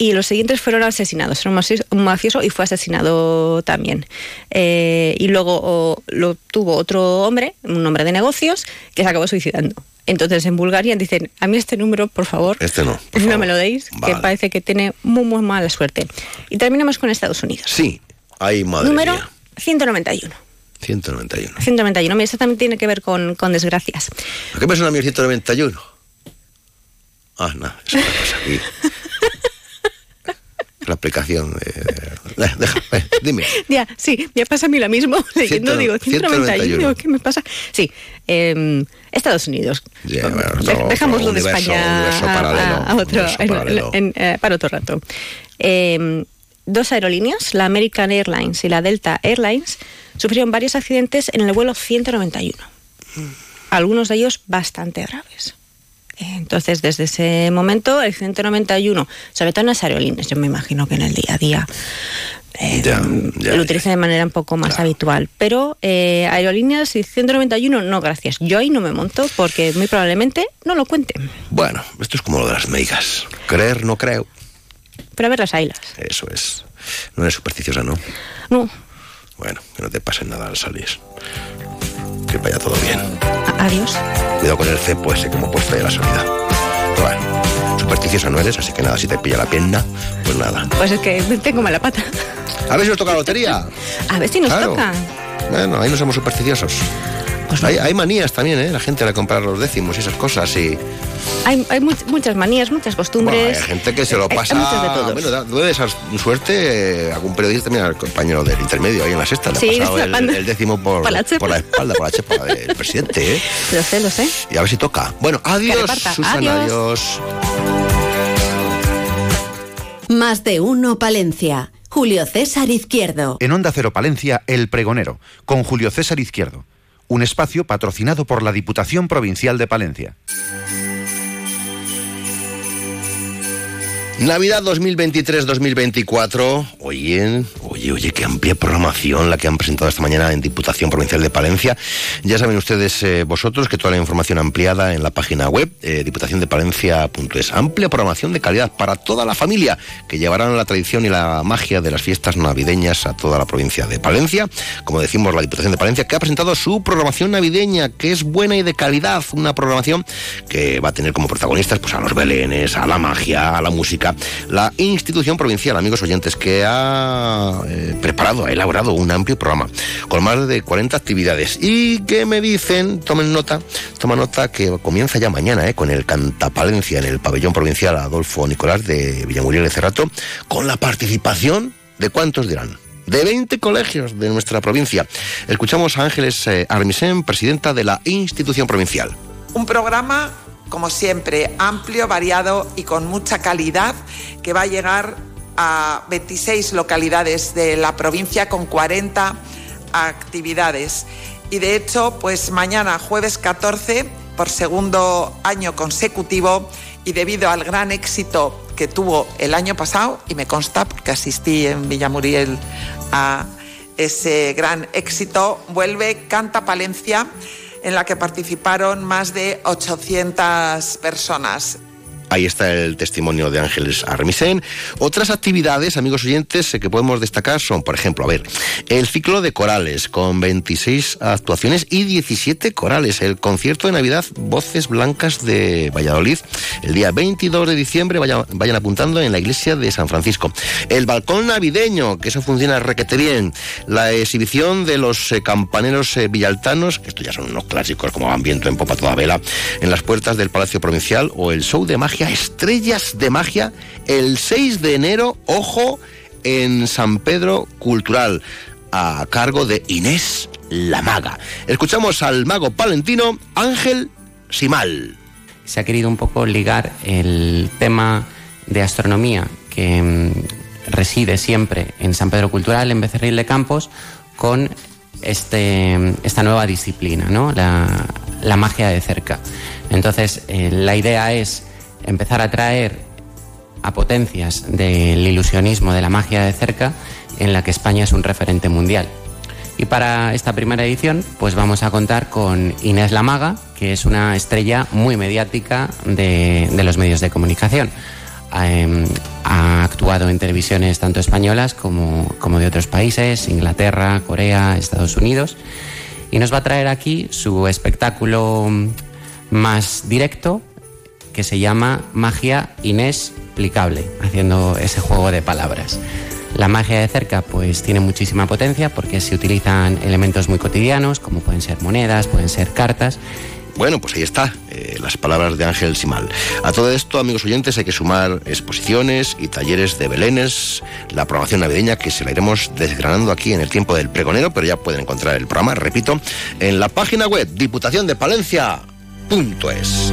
Y los siguientes fueron asesinados. Era un mafioso- y fue asesinado también. Eh, y luego o, lo tuvo otro hombre, un hombre de negocios, que se acabó suicidando. Entonces en Bulgaria dicen, a mí este número, por favor, Este no. <laughs> no me lo deis, que parece que tiene muy, muy mala suerte. Y terminamos con Estados Unidos. Sí. Ay, madre número mía. 191. 191. 191. Mira, esto también tiene que ver con, con desgracias. ¿A qué me suena a mí el 191? Ah, no, es otra cosa. Y- <laughs> La aplicación de... Eh, Deja, eh, dime. <laughs> Ya, sí, me pasa a mí lo mismo. <laughs> Leyendo, Ciento- digo, 191, 191. ¿qué me pasa? Sí, eh, Estados Unidos. Ya, bueno, De- otro- Dejámoslo de España a- a, otro, en- paralelo. en- eh, para otro rato. Eh, dos aerolíneas, la American Airlines y la Delta Airlines, sufrieron varios accidentes en el vuelo 191. Algunos de ellos bastante graves. Entonces, desde ese momento, el 191, sobre todo en las aerolíneas, yo me imagino que en el día a día eh, Ya, ya, lo utilizan de manera un poco más habitual. Pero eh, aerolíneas y 191, no, gracias. Yo ahí no me monto porque muy probablemente no lo cuenten. Bueno, esto es como lo de las meigas. Creer, no creo. Pero a ver las ailas. Eso es. No eres supersticiosa, ¿no? No, Bueno, que no te pase nada al salir. Que vaya todo bien. a- adiós. Cuidado con el cepo ese que hemos puesto a la salida. Bueno, supersticiosa no eres, así que nada, si te pilla la pierna, pues nada. Pues es que tengo mala pata. A ver si nos toca la lotería. A ver si nos Claro. toca. Bueno, ahí no somos supersticiosos. Hay, hay manías también, ¿eh? La gente de comprar los décimos y esas cosas. Y Hay, hay much- muchas manías, muchas Bueno, costumbres. hay gente que se lo Hay- hay pasa. muchos de todos. Bueno, da- de esa suerte, eh, algún periodista también al compañero del intermedio ahí en la sexta. Le Sí, ha pasado <laughs> el, tapando. el décimo por, Por la chepa. por la espalda, por la chepa del <laughs> presidente, ¿eh? Lo sé, lo sé. Y a ver si toca. Bueno, adiós. Susana, Adiós. adiós. Más de uno Palencia. Julio César Izquierdo. En Onda Cero Palencia, El Pregonero, con Julio César Izquierdo. Un espacio patrocinado por la Diputación Provincial de Palencia. Navidad 2023-2024. Hoy en. Hoy Oye, oye, qué amplia programación la que han presentado esta mañana en Diputación Provincial de Palencia. Ya saben ustedes eh, vosotros que toda la información ampliada en la página web eh, diputaciondepalencia.es. Amplia programación de calidad para toda la familia que llevarán la tradición y la magia de las fiestas navideñas a toda la provincia de Palencia. Como decimos, la Diputación de Palencia que ha presentado su programación navideña, que es buena y de calidad. Una programación que va a tener como protagonistas pues, a los belenes, a la magia, a la música. La institución provincial, amigos oyentes, que ha eh, preparado, ha elaborado un amplio programa con más de 40 actividades y que me dicen, tomen nota, toma nota que comienza ya mañana eh, con el Cantapalencia en el pabellón provincial Adolfo Nicolás de Villamuriel de Cerrato, con la participación de cuántos dirán de 20 colegios de nuestra provincia. Escuchamos a Ángeles eh, Armisen, presidenta de la institución provincial. Un programa, como siempre, amplio, variado y con mucha calidad, que va a llegar a 26 localidades de la provincia con 40 actividades. Y de hecho, pues mañana, jueves 14, por segundo año consecutivo, y debido al gran éxito que tuvo el año pasado, y me consta porque asistí en Villamuriel a ese gran éxito, vuelve Canta Palencia, en la que participaron más de 800 personas. Ahí está el testimonio de Ángeles Armisen. Otras actividades, amigos oyentes, eh, que podemos destacar son, por ejemplo, a ver, el ciclo de corales con 26 actuaciones y 17 corales. El concierto de Navidad Voces Blancas de Valladolid el día 22 de diciembre. Vayan, apuntando en la iglesia de San Francisco. El balcón navideño, que eso funciona requete bien. La exhibición de los eh, campaneros eh, villaltanos, que esto ya son unos clásicos como van viento en popa toda vela, en las puertas del Palacio Provincial o el show de magia Estrellas de Magia, el 6 de enero, ojo, en San Pedro Cultural, a cargo de Inés la Maga. Escuchamos al mago palentino Ángel Simal. Se ha querido un poco ligar el tema de astronomía que mm, reside siempre en San Pedro Cultural, en Becerril de Campos, con este, esta nueva disciplina, ¿no? la, magia de cerca. Entonces, eh, la idea es empezar a traer a potencias del ilusionismo, de la magia de cerca, en la que España es un referente mundial. Y para esta primera edición, pues vamos a contar con Inés La Maga, que es una estrella muy mediática de, los medios de comunicación. Em, ha actuado en televisiones tanto españolas como de otros países, Inglaterra, Corea, Estados Unidos, y nos va a traer aquí su espectáculo más directo, que se llama magia inexplicable, haciendo ese juego de palabras. La magia de cerca pues tiene muchísima potencia porque se utilizan elementos muy cotidianos como pueden ser monedas, pueden ser cartas bueno, pues ahí está, eh, las palabras de Ángel Simal. A todo esto, amigos oyentes, hay que sumar exposiciones y talleres de belenes, la programación navideña que se la iremos desgranando aquí en el tiempo del pregonero, pero ya pueden encontrar el programa, repito, en la página web diputaciondepalencia.es.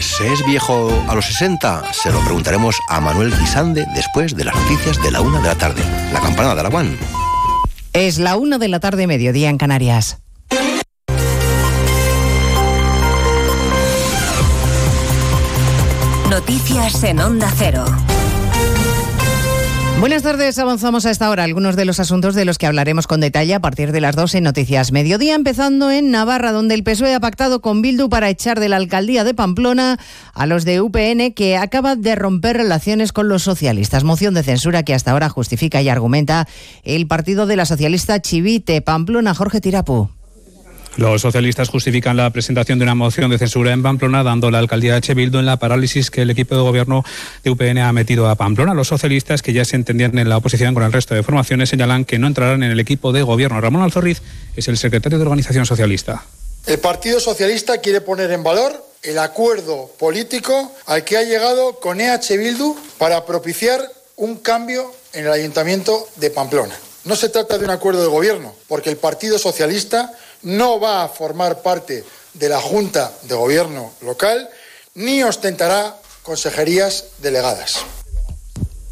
¿Se es viejo a los 60? Se lo preguntaremos a Manuel Guisande después de las noticias de la una de la tarde. La campana de Araguán. Es la una de la tarde, mediodía en Canarias. Noticias en Onda Cero. Buenas tardes, avanzamos a esta hora algunos de los asuntos de los que hablaremos con detalle a partir de las 12 en Noticias Mediodía, empezando en Navarra, donde el PSOE ha pactado con Bildu para echar de la alcaldía de Pamplona a los de UPN que acaba de romper relaciones con los socialistas. Moción de censura que hasta ahora justifica y argumenta el partido de la socialista Chivite Pamplona, Jorge Tirapu. Los socialistas justifican la presentación de una moción de censura en Pamplona, dando la alcaldía de Chebildo en la parálisis que el equipo de gobierno de UPN ha metido a Pamplona. Los socialistas, que ya se entendían en la oposición con el resto de formaciones, señalan que no entrarán en el equipo de gobierno. Ramón Alzorriz es el secretario de Organización Socialista. El Partido Socialista quiere poner en valor el acuerdo político al que ha llegado con EH Bildu para propiciar un cambio en el Ayuntamiento de Pamplona. No se trata de un acuerdo de gobierno, porque el Partido Socialista no va a formar parte de la Junta de Gobierno local ni ostentará consejerías delegadas.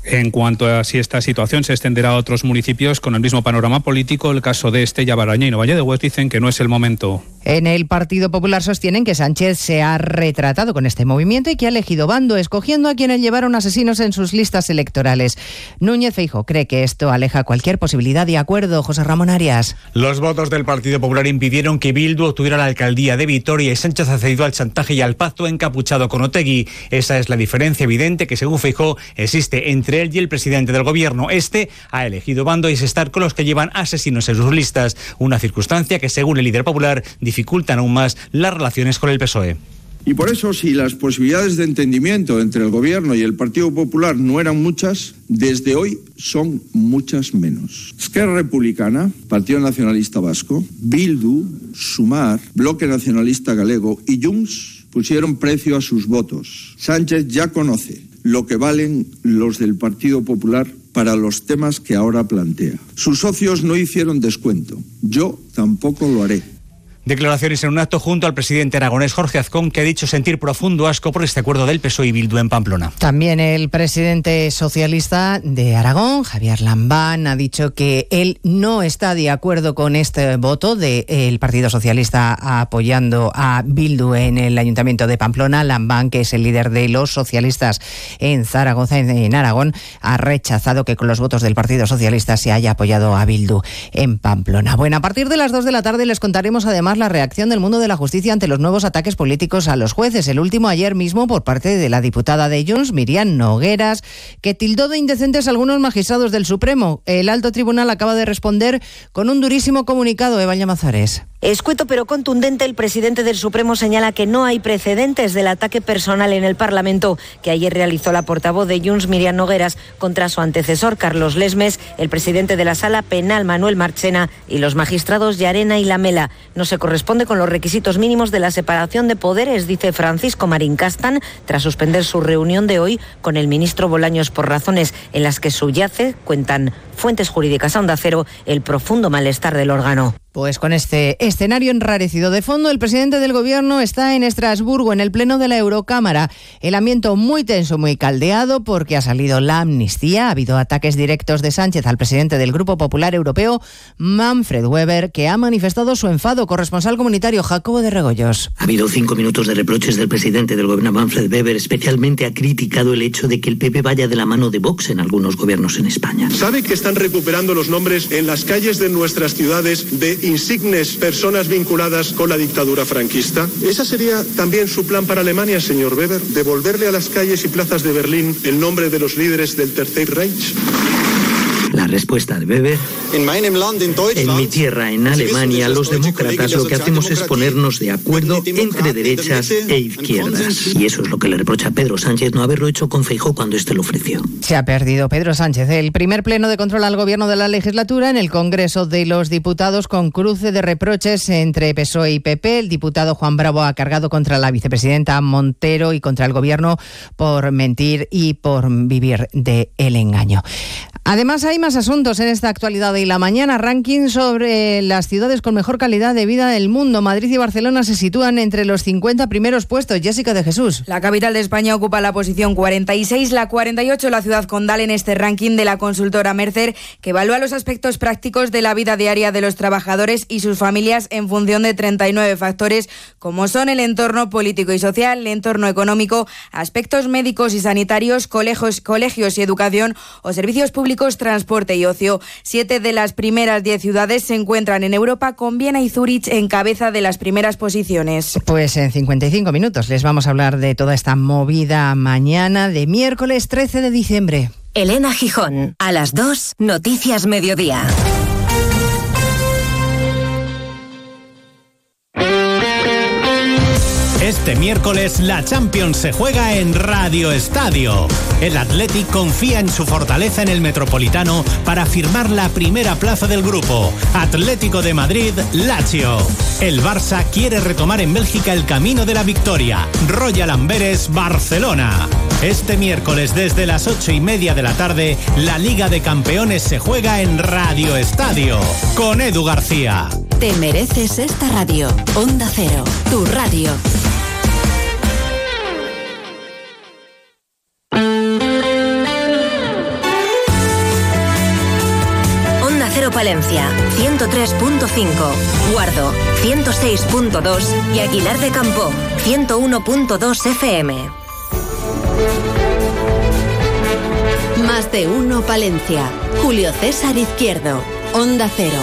En cuanto a si esta situación se extenderá a otros municipios con el mismo panorama político, el caso de Estella Baraña y Valle de Hues dicen que no es el momento. En el Partido Popular sostienen que Sánchez se ha retratado con este movimiento y que ha elegido bando, escogiendo a quienes llevaron asesinos en sus listas electorales. Núñez Feijo cree que esto aleja cualquier posibilidad de acuerdo. José Ramón Arias. Los votos del Partido Popular impidieron que Bildu obtuviera la alcaldía de Vitoria y Sánchez ha cedido al chantaje y al pacto encapuchado con Otegui. Esa es la diferencia evidente que, según Feijo, existe entre él y el presidente del gobierno. Este ha elegido bando y es estar con los que llevan asesinos en sus listas, una circunstancia que, según el líder popular, dificultan aún más las relaciones con el PSOE. Y por eso, si las posibilidades de entendimiento entre el Gobierno y el Partido Popular no eran muchas, desde hoy son muchas menos. Esquerra Republicana, Partido Nacionalista Vasco, Bildu, Sumar, Bloque Nacionalista Galego y Junts pusieron precio a sus votos. Sánchez ya conoce lo que valen los del Partido Popular para los temas que ahora plantea. Sus socios no hicieron descuento. Yo tampoco lo haré. Declaraciones en un acto junto al presidente aragonés Jorge Azcón, que ha dicho sentir profundo asco por este acuerdo del PSOE y Bildu en Pamplona. También el presidente socialista de Aragón, Javier Lambán, ha dicho que él no está de acuerdo con este voto del Partido Socialista apoyando a Bildu en el Ayuntamiento de Pamplona. Lambán, que es el líder de los socialistas en Zaragoza, en Aragón, ha rechazado que con los votos del Partido Socialista se haya apoyado a Bildu en Pamplona. Bueno, a partir de las 2 de la tarde les contaremos además la reacción del mundo de la justicia ante los nuevos ataques políticos a los jueces. El último ayer mismo por parte de la diputada de Junts, Miriam Nogueras, que tildó de indecentes a algunos magistrados del Supremo. El alto tribunal acaba de responder con un durísimo comunicado, Eva Llamazares. Escueto pero contundente, el presidente del Supremo señala que no hay precedentes del ataque personal en el Parlamento que ayer realizó la portavoz de Junts, Miriam Nogueras, contra su antecesor Carlos Lesmes, el presidente de la Sala Penal Manuel Marchena y los magistrados Yarena y Lamela. No se corresponde con los requisitos mínimos de la separación de poderes, dice Francisco Marín Castan, tras suspender su reunión de hoy con el ministro Bolaños por razones en las que subyace, cuentan fuentes jurídicas a Onda Cero, el profundo malestar del órgano. Pues con este escenario enrarecido de fondo, el presidente del gobierno está en Estrasburgo, en el pleno de la Eurocámara. El ambiente muy tenso, muy caldeado, porque ha salido la amnistía. Ha habido ataques directos de Sánchez al presidente del Grupo Popular Europeo, Manfred Weber, que ha manifestado su enfado. Corresponsal comunitario Jacobo de Regoyos. Ha habido cinco minutos de reproches del presidente del gobierno, Manfred Weber. Especialmente ha criticado el hecho de que el PP vaya de la mano de Vox en algunos gobiernos en España. ¿Sabe que están recuperando los nombres en las calles de nuestras ciudades de insignes personas vinculadas con la dictadura franquista? ¿Esa sería también su plan para Alemania, señor Weber? ¿Devolverle a las calles y plazas de Berlín el nombre de los líderes del Tercer Reich? La respuesta de Weber. En mi tierra, en Alemania, los demócratas lo que hacemos es ponernos de acuerdo entre derechas e izquierdas. Y eso es lo que le reprocha a Pedro Sánchez no haberlo hecho con Feijó cuando éste lo ofreció. Se ha perdido Pedro Sánchez el primer pleno de control al gobierno de la legislatura en el Congreso de los Diputados con cruce de reproches entre PSOE y PP. El diputado Juan Bravo ha cargado contra la vicepresidenta Montero y contra el gobierno por mentir y por vivir de el engaño. Además, hay más asuntos en esta actualidad y la mañana. Ranking sobre las ciudades con mejor calidad de vida del mundo. Madrid y Barcelona se sitúan entre los 50 primeros puestos. Jessica de Jesús. La capital de España ocupa la posición 46, la 48 la ciudad condal en este ranking de la consultora Mercer, que evalúa los aspectos prácticos de la vida diaria de los trabajadores y sus familias en función de 39 factores, como son el entorno político y social, el entorno económico, aspectos médicos y sanitarios, colegios, colegios y educación o servicios públicos transporte y ocio. Siete de las primeras diez ciudades se encuentran en Europa, con Viena y Zurich en cabeza de las primeras posiciones. Pues en 55 minutos les vamos a hablar de toda esta movida mañana de miércoles 13 de diciembre. Elena Gijón, a las 2, Noticias Mediodía. Este miércoles la Champions se juega en Radio Estadio. El Athletic confía en su fortaleza en el Metropolitano para firmar la primera plaza del grupo. Atlético de Madrid, Lazio. El Barça quiere retomar en Bélgica el camino de la victoria. Royal Amberes, Barcelona. Este miércoles desde las ocho y media de la tarde, la Liga de Campeones se juega en Radio Estadio con Edu García. Te mereces esta radio. Onda Cero, tu radio. Palencia, 103.5. Guardo, 106.2. Y Aguilar de Campo, 101.2 FM. Más de uno Palencia. Julio César Izquierdo. Onda Cero.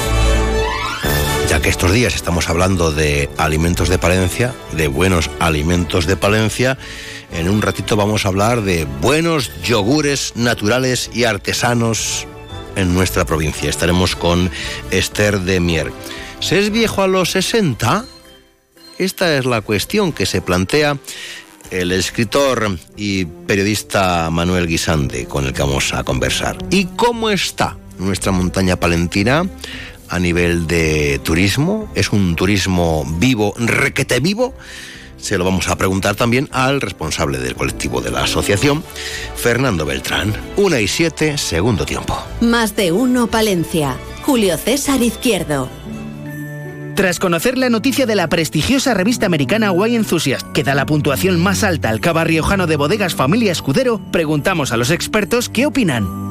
Ya que estos días estamos hablando de alimentos de Palencia, de buenos alimentos de Palencia, en un ratito vamos a hablar de buenos yogures naturales y artesanos en nuestra provincia. Estaremos con Esther de Mier. ¿Se es viejo a los 60? Esta es la cuestión que se plantea el escritor y periodista Manuel Guisande, con el que vamos a conversar. ¿Y cómo está nuestra montaña palentina a nivel de turismo? ¿Es un turismo vivo, requete vivo? Se lo vamos a preguntar también al responsable del colectivo de la asociación, Fernando Beltrán. Una y siete, segundo tiempo. Más de uno Palencia. Julio César Izquierdo. Tras conocer la noticia de la prestigiosa revista americana Wine Enthusiast, que da la puntuación más alta al cava riojano de bodegas Familia Escudero, preguntamos a los expertos qué opinan.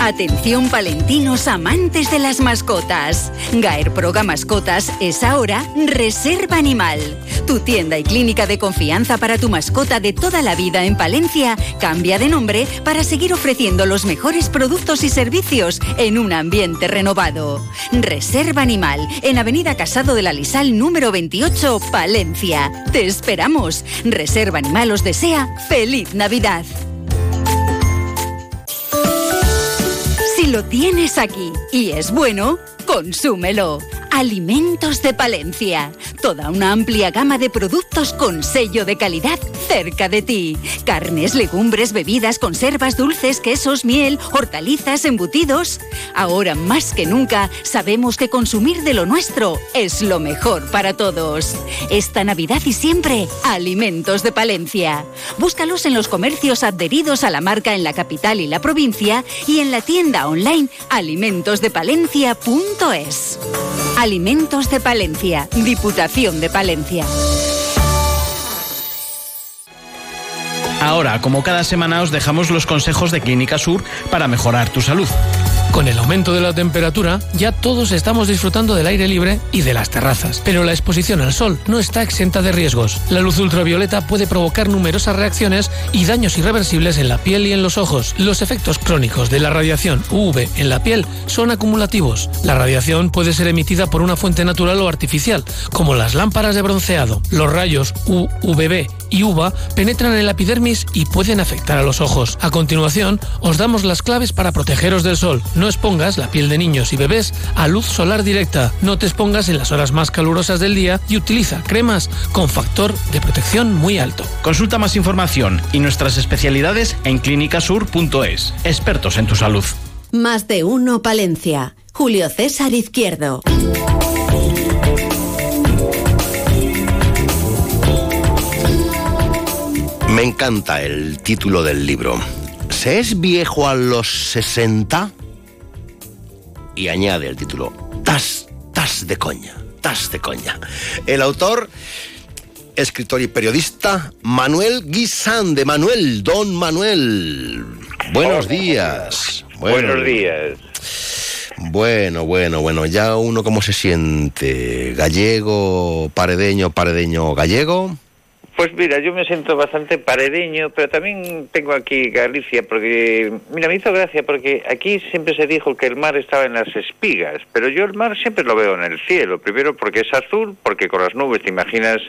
Atención palentinos amantes de las mascotas. Gaer Proga Mascotas es ahora Reserva Animal. Tu tienda y clínica de confianza para tu mascota de toda la vida en Palencia cambia de nombre para seguir ofreciendo los mejores productos y servicios en un ambiente renovado. Reserva Animal en Avenida Casado de la Lisal número 28, Palencia. Te esperamos. Reserva Animal os desea feliz Navidad. Lo tienes aquí. Y es bueno, consúmelo. Alimentos de Palencia. Toda una amplia gama de productos con sello de calidad cerca de ti. Carnes, legumbres, bebidas, conservas, dulces, quesos, miel, hortalizas, embutidos. Ahora más que nunca sabemos que consumir de lo nuestro es lo mejor para todos. Esta Navidad y siempre, Alimentos de Palencia. Búscalos en los comercios adheridos a la marca en la capital y la provincia y en la tienda online alimentosdepalencia.es. Alimentos de Palencia, Diputación de Palencia. Ahora, como cada semana, os dejamos los consejos de Clínica Sur para mejorar tu salud. Con el aumento de la temperatura, ya todos estamos disfrutando del aire libre y de las terrazas. Pero la exposición al sol no está exenta de riesgos. La luz ultravioleta puede provocar numerosas reacciones y daños irreversibles en la piel y en los ojos. Los efectos crónicos de la radiación UV en la piel son acumulativos. La radiación puede ser emitida por una fuente natural o artificial, como las lámparas de bronceado. Los rayos UVB y UVA penetran en la epidermis y pueden afectar a los ojos. A continuación, os damos las claves para protegeros del sol. No expongas la piel de niños y bebés a luz solar directa. No te expongas en las horas más calurosas del día y utiliza cremas con factor de protección muy alto. Consulta más información y nuestras especialidades en clínicasur.es. Expertos en tu salud. Más de uno Palencia. Julio César Izquierdo. Me encanta el título del libro. ¿Se es viejo a los 60? Y añade el título, tas, tas de coña, tas de coña. El autor, escritor y periodista, Manuel Guisande. Manuel, don Manuel. Buenos días. Buenos días. Bueno, bueno, bueno, ya uno cómo se siente, gallego, paredeño, paredeño, gallego. Pues mira, yo me siento bastante paredeño, pero también tengo aquí Galicia, porque, mira, me hizo gracia porque aquí siempre se dijo que el mar estaba en las espigas, pero yo el mar siempre lo veo en el cielo, primero porque es azul, porque con las nubes te imaginas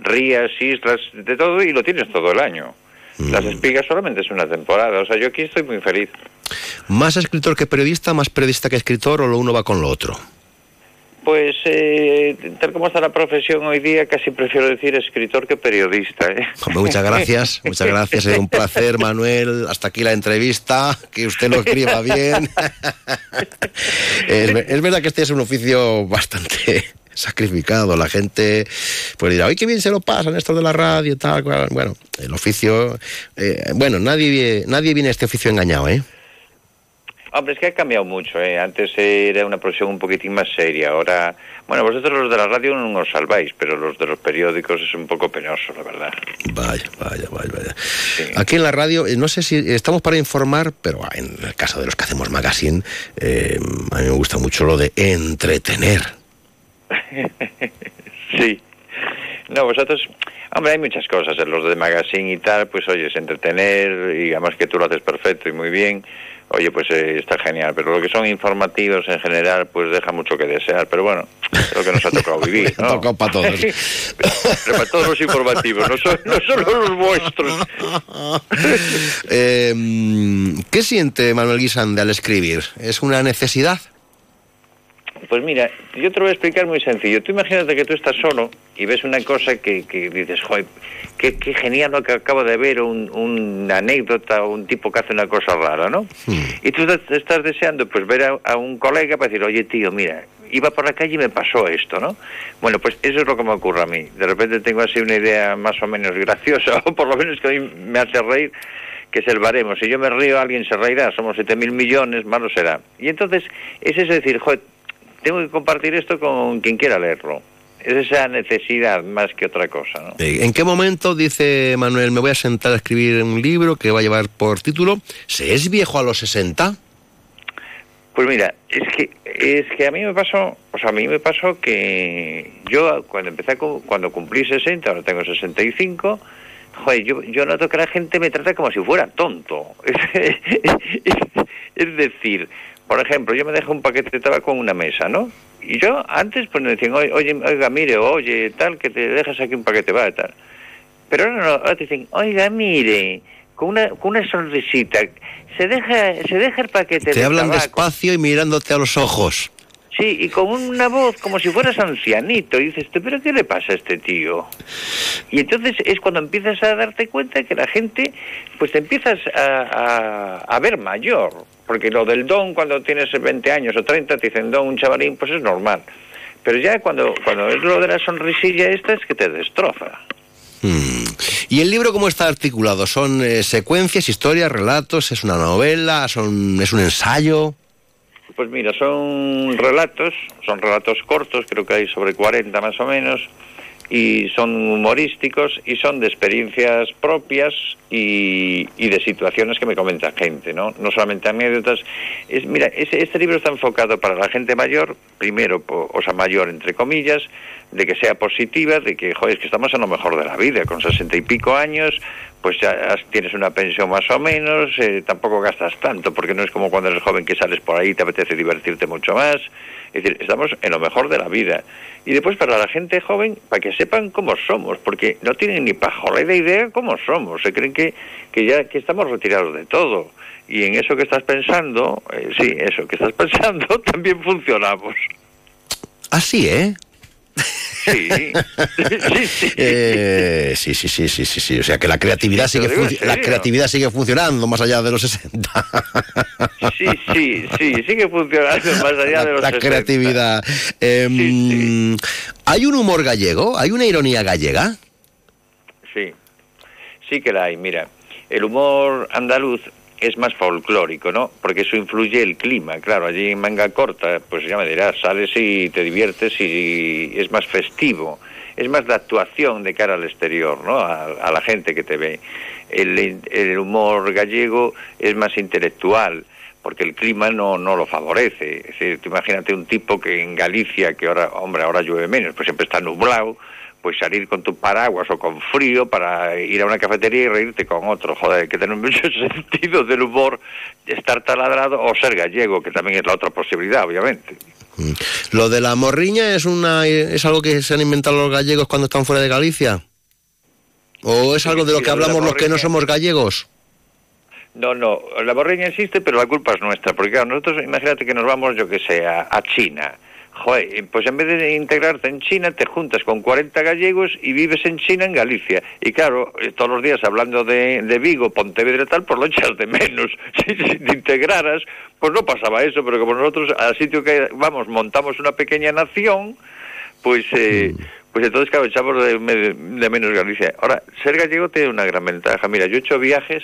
rías, islas, de todo, y lo tienes todo el año. Las espigas solamente es una temporada, o sea, yo aquí estoy muy feliz. ¿Más escritor que periodista, más periodista que escritor o lo uno va con lo otro? Pues, eh, tal como está la profesión hoy día, casi prefiero decir escritor que periodista. ¿eh? muchas gracias, muchas gracias. Es un placer, Manuel. Hasta aquí la entrevista. Que usted lo escriba bien. <laughs> es, verdad que este es un oficio bastante sacrificado. La gente pues dirá, ¡ay, qué bien se lo pasan esto de la radio! tal Bueno, el oficio... Eh, bueno, nadie, nadie viene a este oficio engañado, ¿eh? Hombre, es que ha cambiado mucho, ¿eh? Antes era una profesión un poquitín más seria, ahora... Bueno, vosotros los de la radio no os salváis, pero los de los periódicos es un poco penoso, la verdad. Vaya, vaya, vaya, vaya. Aquí en la radio, eh, no sé si estamos para informar, pero en el caso de los que hacemos magazine, eh, a mí me gusta mucho lo de entretener. <laughs> sí. No, vosotros... Hombre, hay muchas cosas en los de magazine y tal, pues oye, es entretener, y además que tú lo haces perfecto y muy bien oye, pues eh, está genial. Pero lo que son informativos en general, pues deja mucho que desear. Pero bueno, es lo que nos ha tocado <laughs> vivir, ¿no? tocado para todos. <laughs> pero, para todos los informativos, no, no solo los vuestros. <laughs> eh, ¿Qué siente Manuel Guisande al escribir? ¿Es una necesidad? Pues mira, yo te lo voy a explicar muy sencillo. Tú imagínate que tú estás solo y ves una cosa que, dices, joder, qué, genial lo que acabo de ver, un, una anécdota o un tipo que hace una cosa rara, ¿no? Y tú estás deseando pues ver a, un colega para decir, oye tío, mira, iba por la calle y me pasó esto, ¿no? Bueno, pues eso es lo que me ocurre a mí. De repente tengo así una idea más o menos graciosa, <laughs> o por lo menos que a mí me hace reír, que es el baremo. Si yo me río, alguien se reirá, somos 7.000 millones, malo será. Y entonces es eso decir, joder, tengo que compartir esto con quien quiera leerlo. Es esa necesidad más que otra cosa. ¿no? ¿En qué momento dice Manuel, me voy a sentar a escribir un libro que va a llevar por título ¿Se es viejo a los 60? Pues mira, es que es que a mí me pasó, o sea, a mí me pasó que yo cuando empecé cuando cumplí 60, ahora tengo 65, joder, yo, yo noto que la gente me trata como si fuera tonto. <laughs> es decir, por ejemplo, yo me dejo un paquete de tabaco en una mesa, ¿no? Y yo antes pues me decían, oye, oiga, mire, oye, tal, que te dejas aquí un paquete, va, tal. Pero ahora no, ahora te dicen, oiga, mire, con una, con una sonrisita, se deja, se deja el paquete te hablan despacio y mirándote a los ojos. Sí, y con una voz como si fueras ancianito. Y dices, ¿pero qué le pasa a este tío? Y entonces es cuando empiezas a darte cuenta que la gente, pues te empiezas a, a, ver mayor. Porque lo del don, cuando tienes 20 años o 30, te dicen don, un chavalín, pues es normal. Pero ya cuando, cuando es lo de la sonrisilla esta, es que te destroza. Hmm. ¿Y el libro cómo está articulado? ¿Son eh, secuencias, historias, relatos? ¿Es una novela? Son, ¿Es un ensayo? Pues mira, son relatos, son relatos cortos, creo que hay sobre 40 más o menos, y son humorísticos y son de experiencias propias y, de situaciones que me comenta gente, ¿no? No solamente anécdotas. Es, mira, este libro está enfocado para la gente mayor, primero, o sea, mayor entre comillas, de que sea positiva, de que, joder, es que estamos en lo mejor de la vida, con sesenta y pico años, pues ya tienes una pensión más o menos, eh, tampoco gastas tanto, porque no es como cuando eres joven que sales por ahí y te apetece divertirte mucho más. Es decir, estamos en lo mejor de la vida. Y después para la gente joven, para que sepan cómo somos, porque no tienen ni de idea cómo somos, se creen que, que ya que estamos retirados de todo. Y en eso que estás pensando, eh, sí, eso que estás <laughs> pensando, también funcionamos. Así, ¿eh? Sí, <laughs> eh, sí, sí. sí, sí, sí, sí, O sea que la creatividad sigue la creatividad sigue funcionando más allá de los 60. Sí, sí, sí, sigue funcionando más allá de los 60. La creatividad. Em, ¿Hay un humor gallego? ¿Hay una ironía gallega? Sí, sí que la hay. Mira, el humor andaluz es más folclórico, ¿no? Porque eso influye el clima, claro, allí en manga corta, pues ya me dirás, sales y te diviertes y es más festivo, es más la actuación de cara al exterior, ¿no? A, la gente que te ve. El, humor gallego es más intelectual, porque el clima no, no lo favorece. Es decir, imagínate un tipo que en Galicia, que ahora, hombre, ahora llueve menos, pues siempre está nublado, pues salir con tu paraguas o con frío para ir a una cafetería y reírte con otro. Joder, que tener <laughs> mucho sentido del humor, estar taladrado o ser gallego, que también es la otra posibilidad, obviamente. Mm. ¿Lo de la morriña es, una, es algo que se han inventado los gallegos cuando están fuera de Galicia? ¿O es algo de lo que hablamos los que no somos gallegos? No, no, la morriña existe, pero la culpa es nuestra, porque nosotros, imagínate que nos vamos, yo que sé, a China Joder, pues en vez de integrarte en China, te juntas con 40 gallegos y vives en China, en Galicia. Y claro, eh, todos los días hablando de, de Vigo, Pontevedra y tal, pues lo echas de menos. <laughs> Si, si te integraras, pues no pasaba eso, pero como nosotros al sitio que vamos, montamos una pequeña nación, pues... Eh, pues entonces, claro, echamos de, de, menos Galicia. Ahora, ser gallego tiene una gran ventaja. Mira, yo he hecho viajes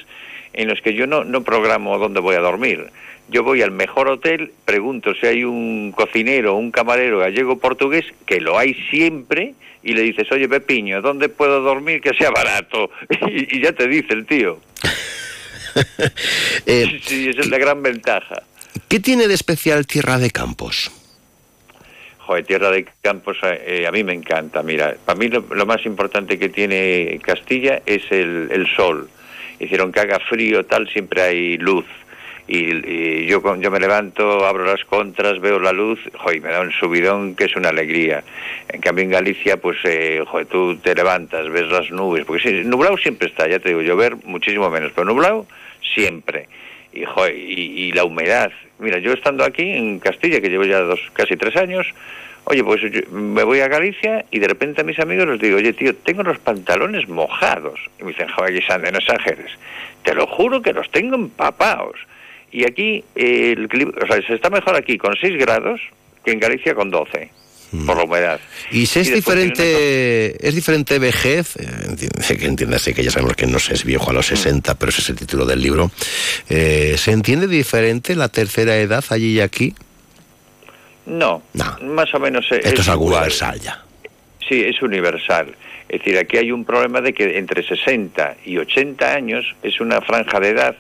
en los que yo no, no programo dónde voy a dormir yo voy al mejor hotel, pregunto si hay un cocinero o un camarero gallego portugués, que lo hay siempre, y le dices, oye Pepiño, ¿dónde puedo dormir que sea barato? <laughs> y, ya te dice el tío. <laughs> eh, sí, esa es la gran ventaja. ¿Qué tiene de especial Tierra de Campos? Joder, Tierra de Campos eh, a mí me encanta. Mira, para mí lo, más importante que tiene Castilla es el, el sol. Hicieron que haga frío, tal, siempre hay luz y, yo yo me levanto, abro las contras, veo la luz, joder, me da un subidón que es una alegría. En cambio en Galicia, pues, eh, joder, tú te levantas, ves las nubes, porque sí, nublado siempre está, ya te digo, llover muchísimo menos, pero nublado siempre. Y, joder, y, la humedad. Mira, yo estando aquí en Castilla, que llevo ya dos, casi tres años, oye, pues me voy a Galicia y de repente a mis amigos les digo, oye, tío, tengo los pantalones mojados. Y me dicen, joder, Gisande, no exageres. Te lo juro que los tengo empapados. Y aquí, el, o sea, se está mejor aquí con 6 grados que en Galicia con 12 mm. por la humedad. ¿Y si es diferente es diferente vejez? Eh, que entiéndase que ya sabemos que no se es viejo a los 60, mm. pero ese es el título del libro. Eh, ¿Se entiende diferente la tercera edad allí y aquí? No, más o menos Esto es, algo universal ya. Sí, es universal. Es decir, aquí hay un problema de que entre 60 y 80 años es una franja de edad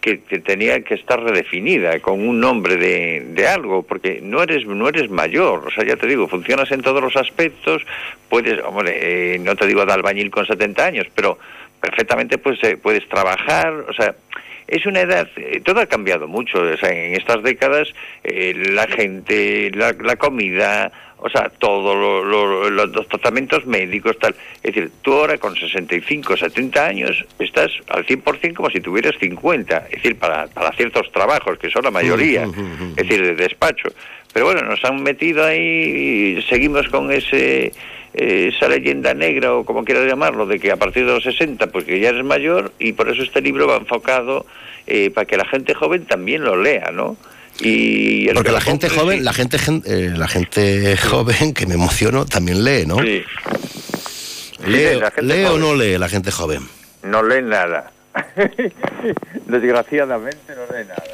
que, tenía que estar redefinida con un nombre de, de, algo, porque no eres no eres mayor, o sea, ya te digo, funcionas en todos los aspectos, puedes, hombre, eh, no te digo de albañil con 70 años, pero perfectamente pues, eh, puedes trabajar, o sea, es una edad, eh, todo ha cambiado mucho, o sea, en estas décadas la gente, la, la comida, o sea, todos los tratamientos médicos, tal. Es decir, tú ahora con 65, 70 años estás al 100% como si tuvieras 50, es decir, para, para ciertos trabajos, que son la mayoría, es decir, de despacho. Pero bueno, nos han metido ahí y seguimos con ese esa leyenda negra o como quieras llamarlo, de que a partir de los 60 pues que ya eres mayor y por eso este libro va enfocado eh, para que la gente joven también lo lea, ¿no? Y Porque la gente joven, la gente, eh, la gente joven que me emociono también lee, ¿no? Sí. ¿Lee, o no lee la gente joven? No lee nada. <laughs> Desgraciadamente no lee nada.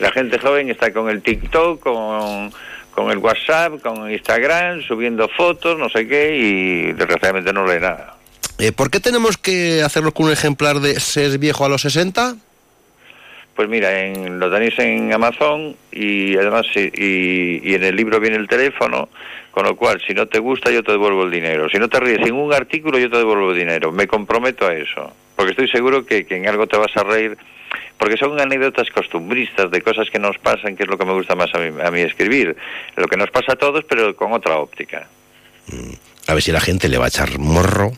La gente joven está con el TikTok, con, con el WhatsApp, con Instagram, subiendo fotos, no sé qué, y desgraciadamente no lee nada. Eh, ¿Por qué tenemos que hacerlo con un ejemplar de Ser viejo a los 60? Pues mira, en, lo tenéis en Amazon y además y, en el libro viene el teléfono, con lo cual si no te gusta yo te devuelvo el dinero. Si no te ríes en un artículo yo te devuelvo el dinero. Me comprometo a eso, porque estoy seguro que, en algo te vas a reír, porque son anécdotas costumbristas de cosas que nos pasan, que es lo que me gusta más a mí, a mí escribir. Lo que nos pasa a todos, pero con otra óptica. A ver si la gente le va a echar morro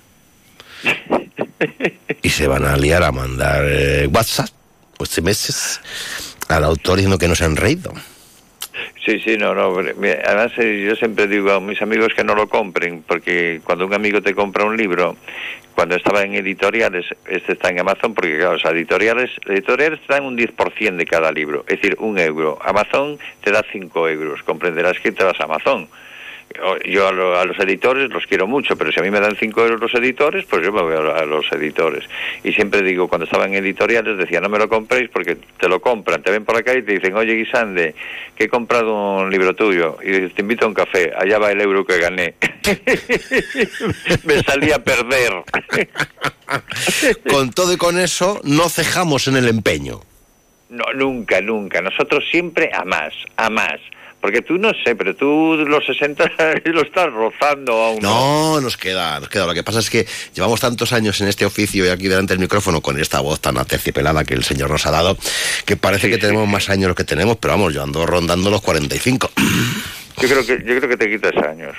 y se van a liar a mandar eh, WhatsApp pues meses al autor diciendo que no se han reído. Sí, sí, no, no. Además, eh, yo siempre digo a mis amigos que no lo compren, porque cuando un amigo te compra un libro, cuando estaba en editoriales, este está en Amazon, porque claro, los editoriales, editoriales te dan un 10% de cada libro, es decir, un euro. Amazon te da 5 euros. Comprenderás que te vas a Amazon yo a, los editores los quiero mucho, pero si a mí me dan 5 euros los editores, pues yo me voy a, los editores. Y siempre digo, cuando estaba en editoriales, decía, no me lo compréis porque te lo compran, te ven por acá y te dicen, oye Guisande, que he comprado un libro tuyo, y te invito a un café, allá va el euro que gané. <laughs> me salí a perder. <laughs> con todo y con eso, no cejamos en el empeño. No, nunca, nunca. Nosotros siempre a más, a más. Porque tú no sé, pero tú los 60 <laughs> lo estás rozando aún. No, nos queda, nos queda. Lo que pasa es que llevamos tantos años en este oficio y aquí delante del micrófono con esta voz tan aterciopelada que el Señor nos ha dado, que parece que tenemos más años los que tenemos, pero vamos, yo ando rondando los 45. Yo creo que, yo creo que te quitas años.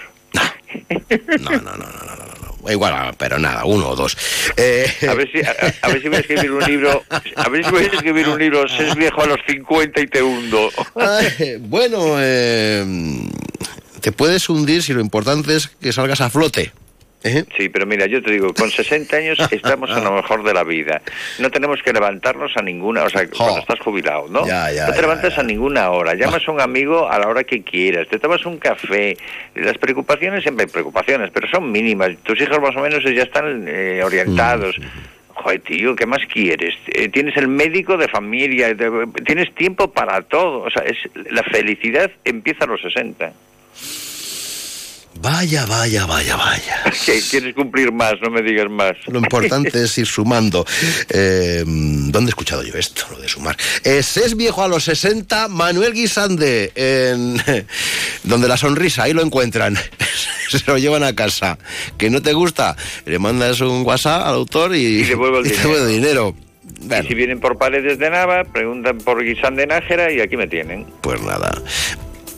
no, no, no, no. no. Igual, pero nada, uno o dos. Eh... A, ver si, a, ver si voy a escribir un libro, a ver si voy a escribir un libro, es viejo a los 50 y te hundo. bueno, eh, te puedes hundir si lo importante es que salgas a flote. ¿Eh? Sí, pero mira, yo te digo, con 60 años <laughs> estamos a lo mejor de la vida. No tenemos que levantarnos a ninguna, o sea, cuando estás jubilado, ¿no? Ya, ya, no te ya, levantas a ninguna hora, llamas a un amigo a la hora que quieras, te tomas un café. Las preocupaciones, siempre hay preocupaciones, pero son mínimas. Tus hijos más o menos ya están eh, orientados. Joder, tío, ¿qué más quieres? Eh, tienes el médico de familia, de- tienes tiempo para todo. O sea, es, la felicidad empieza a los 60. Vaya, vaya, vaya, vaya. <laughs> Quieres cumplir más, no me digas más. Lo importante es ir sumando. Eh, ¿Dónde he escuchado yo esto, lo de sumar? Es, es viejo a los 60, Manuel Guisande, en, <laughs> donde la sonrisa, ahí lo encuentran. <laughs> Se lo llevan a casa. ¿Que no te gusta? Le mandas un WhatsApp al autor y, Y el y te dinero. Y si vienen por paredes de Nava, preguntan por Guisán de Nájera y aquí me tienen. Pues nada.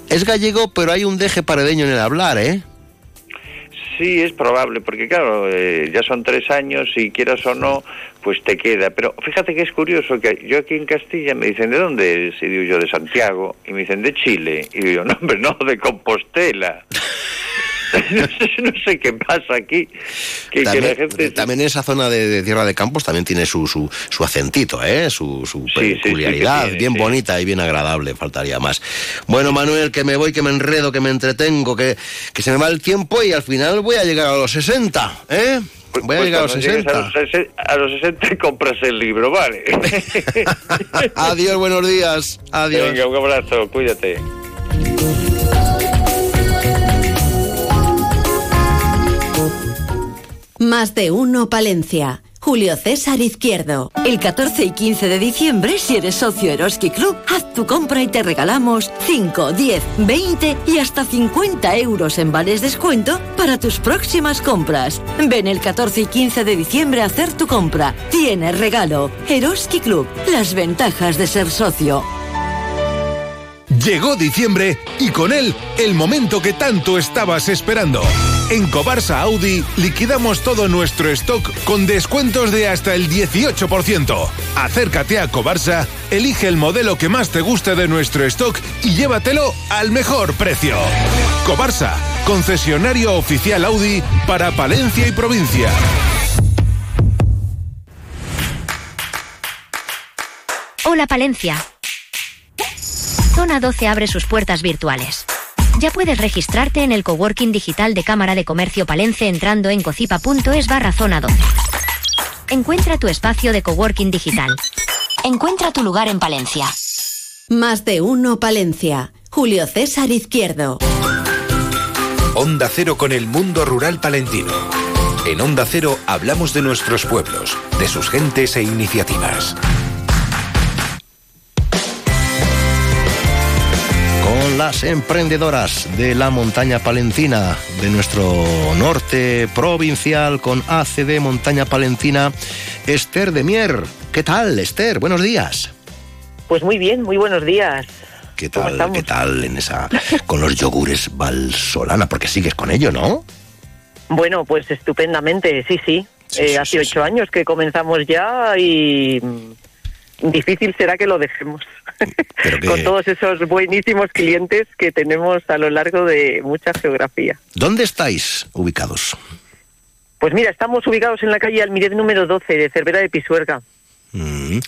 Es gallego, pero hay un deje paredeño en el hablar, ¿eh? Sí, es probable, porque claro, eh, ya son tres años y quieras o no, pues te queda. Pero fíjate que es curioso que yo aquí en Castilla me dicen, ¿de dónde eres? Y digo yo, de Santiago. Y me dicen, de Chile. Y digo, <laughs> no, hombre, no, de Compostela. <laughs> no, sé, qué pasa aquí. Que, que también, la gente... también esa zona de, de Tierra de Campos también tiene su, su, su acentito, ¿eh? Su, su Sí, sí, sí, peculiaridad, tiene, bien bonita y bien agradable, faltaría más. Bueno, Manuel, que me voy, que me enredo, que me entretengo, que, que se me va el tiempo y al final voy a llegar a los 60, ¿eh? Voy a Pues llegar a los cuando llegues 60. A los, sesen- a los 60 compras el libro, vale. <laughs> Adiós, buenos días. Adiós. Venga, un abrazo, cuídate. Más de uno Palencia. Julio César Izquierdo. El 14 y 15 de diciembre, si eres socio Eroski Club, haz tu compra y te regalamos 5, 10, 20 y hasta 50 euros en vales descuento para tus próximas compras. Ven el 14 y 15 de diciembre a hacer tu compra. Tienes regalo. Eroski Club. Las ventajas de ser socio. Llegó diciembre y con él el momento que tanto estabas esperando. En Cobarsa Audi liquidamos todo nuestro stock con descuentos de hasta el 18%. Acércate a Cobarsa, elige el modelo que más te guste de nuestro stock y llévatelo al mejor precio. Cobarsa, concesionario oficial Audi para Palencia y provincia. Hola Palencia. Zona 12 abre sus puertas virtuales. Ya puedes registrarte en el coworking digital de Cámara de Comercio Palencia entrando en cocipa.es barra zona 12. Encuentra tu espacio de coworking digital. Encuentra tu lugar en Palencia. Más de uno Palencia. Julio César Izquierdo. Onda Cero con el mundo rural palentino. En Onda Cero hablamos de nuestros pueblos, de sus gentes e iniciativas. Las emprendedoras de la montaña palentina, de nuestro norte provincial, con ACD Montaña Palentina, Esther de Mier. ¿Qué tal, Esther? Buenos días. Pues muy bien, muy buenos días. ¿Qué tal, qué tal en esa con los yogures Valsolana? Porque sigues con ello, ¿no? Bueno, pues estupendamente, sí, sí. Eh, hace ocho años que comenzamos ya y difícil será que lo dejemos. <laughs> Con todos esos buenísimos clientes que tenemos a lo largo de mucha geografía. ¿Dónde estáis ubicados? Pues mira, estamos ubicados en la calle Almirez número 12 de Cervera de Pisuerga, Mm.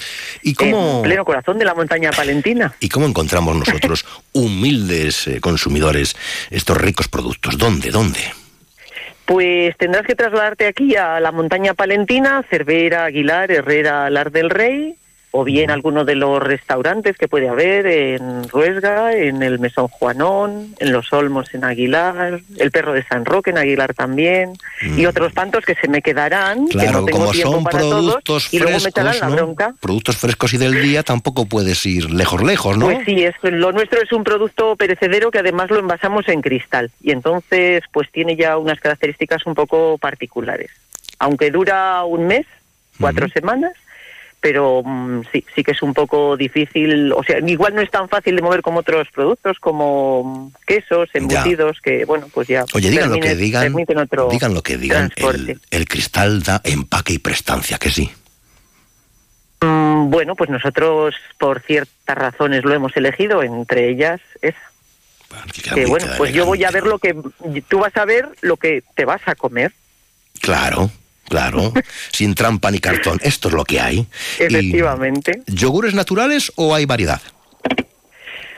¿Y cómo, en pleno corazón de la montaña palentina. ¿Y cómo encontramos nosotros, <laughs> humildes eh, consumidores, estos ricos productos? ¿Dónde? ¿Dónde? Pues tendrás que trasladarte aquí a la montaña palentina, Cervera, Aguilar, Herrera, Alar del Rey, o bien alguno de los restaurantes que puede haber en Ruesga, en el Mesón Juanón, en Los Olmos en Aguilar, el Perro de San Roque en Aguilar también, y otros tantos que se me quedarán, que. Claro, no tengo como tiempo son para todos, productos y luego me echarán frescos, la bronca. Productos frescos y del día, tampoco puedes ir lejos, lejos, ¿no? Pues sí, es, lo nuestro es un producto perecedero que además lo envasamos en cristal y entonces pues tiene ya unas características un poco particulares. Aunque dura un mes, cuatro semanas, pero mm, sí, sí que es un poco difícil, o sea, igual no es tan fácil de mover como otros productos, como mm, quesos, embutidos, que bueno, pues ya Oye, digan lo que digan, otro digan lo que digan, el, el cristal da empaque y prestancia, que sí. Mm, Bueno, pues nosotros por ciertas razones lo hemos elegido, entre ellas esa. Que bueno, pues yo voy a ver lo que tú vas a ver lo que te vas a comer. Claro, claro, sin trampa ni cartón. Esto es lo que hay. Efectivamente. ¿Y ¿Yogures naturales o hay variedad?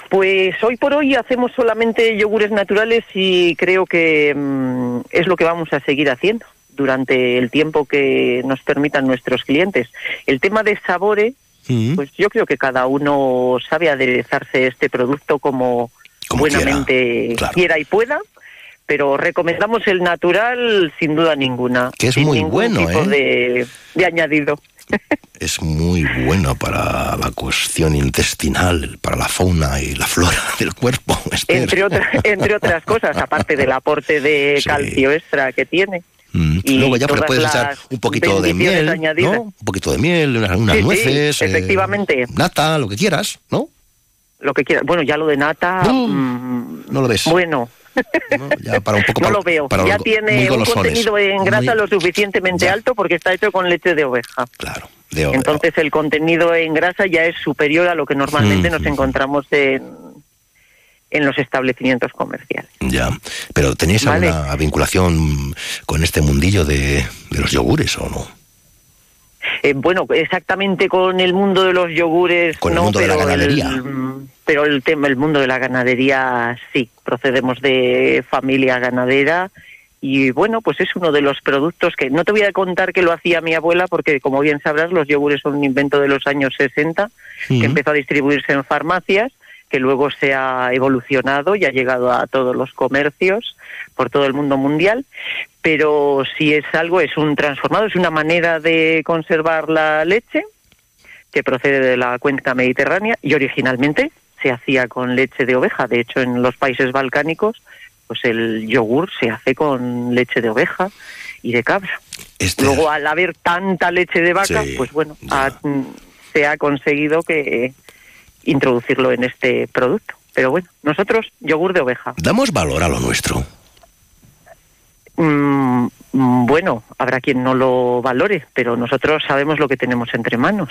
Pues hoy por hoy hacemos solamente yogures naturales y creo que mm, es lo que vamos a seguir haciendo durante el tiempo que nos permitan nuestros clientes. El tema de sabores, Mm. pues yo creo que cada uno sabe aderezarse este producto como, buenamente quiera. y pueda. Pero recomendamos el natural sin duda ninguna. Que es sin muy bueno, tipo ¿eh? de, de añadido. <laughs> Es muy bueno para la cuestión intestinal, para la fauna y la flora <laughs> del cuerpo. Esther. Entre, otra- entre otras cosas, aparte del aporte de calcio extra que tiene. Mm, y Luego ya pues, puedes echar un poquito de miel, añadidas. ¿no? Un poquito de miel, unas, unas Sí, sí, nueces, eh, efectivamente. nata, lo que quieras, ¿no? Lo que quieras. Bueno, ya lo de nata. mm, No lo ves. Bueno. <laughs> Ya para un poco No para- lo veo. para ya tiene un contenido en grasa Muy- lo suficientemente alto porque está hecho con leche de oveja. de oveja. Entonces el contenido en grasa ya es superior a lo que normalmente Mm, nos encontramos en, en los establecimientos comerciales. Ya, pero ¿tenéis Vale. alguna vinculación con este mundillo de, de los yogures o no? Eh, bueno, exactamente con el mundo de los yogures, Con el no, mundo de la pero ganadería. El, pero el tema, el mundo de la ganadería, sí, procedemos de familia ganadera y bueno, pues es uno de los productos que no te voy a contar que lo hacía mi abuela porque como bien sabrás los yogures son un invento de los años 60 Sí. que empezó a distribuirse en farmacias que luego se ha evolucionado y ha llegado a todos los comercios por todo el mundo mundial, pero si es algo, es un transformado, es una manera de conservar la leche que procede de la cuenca mediterránea y originalmente se hacía con leche de oveja. De hecho, en los países balcánicos, pues el yogur se hace con leche de oveja y de cabra. Luego, al haber tanta leche de vaca, Sí, pues bueno, ha- se ha conseguido que introducirlo en este producto. Pero bueno, nosotros yogur de oveja. Damos valor a lo nuestro. Mm, mm, bueno, habrá quien no lo valore, pero nosotros sabemos lo que tenemos entre manos.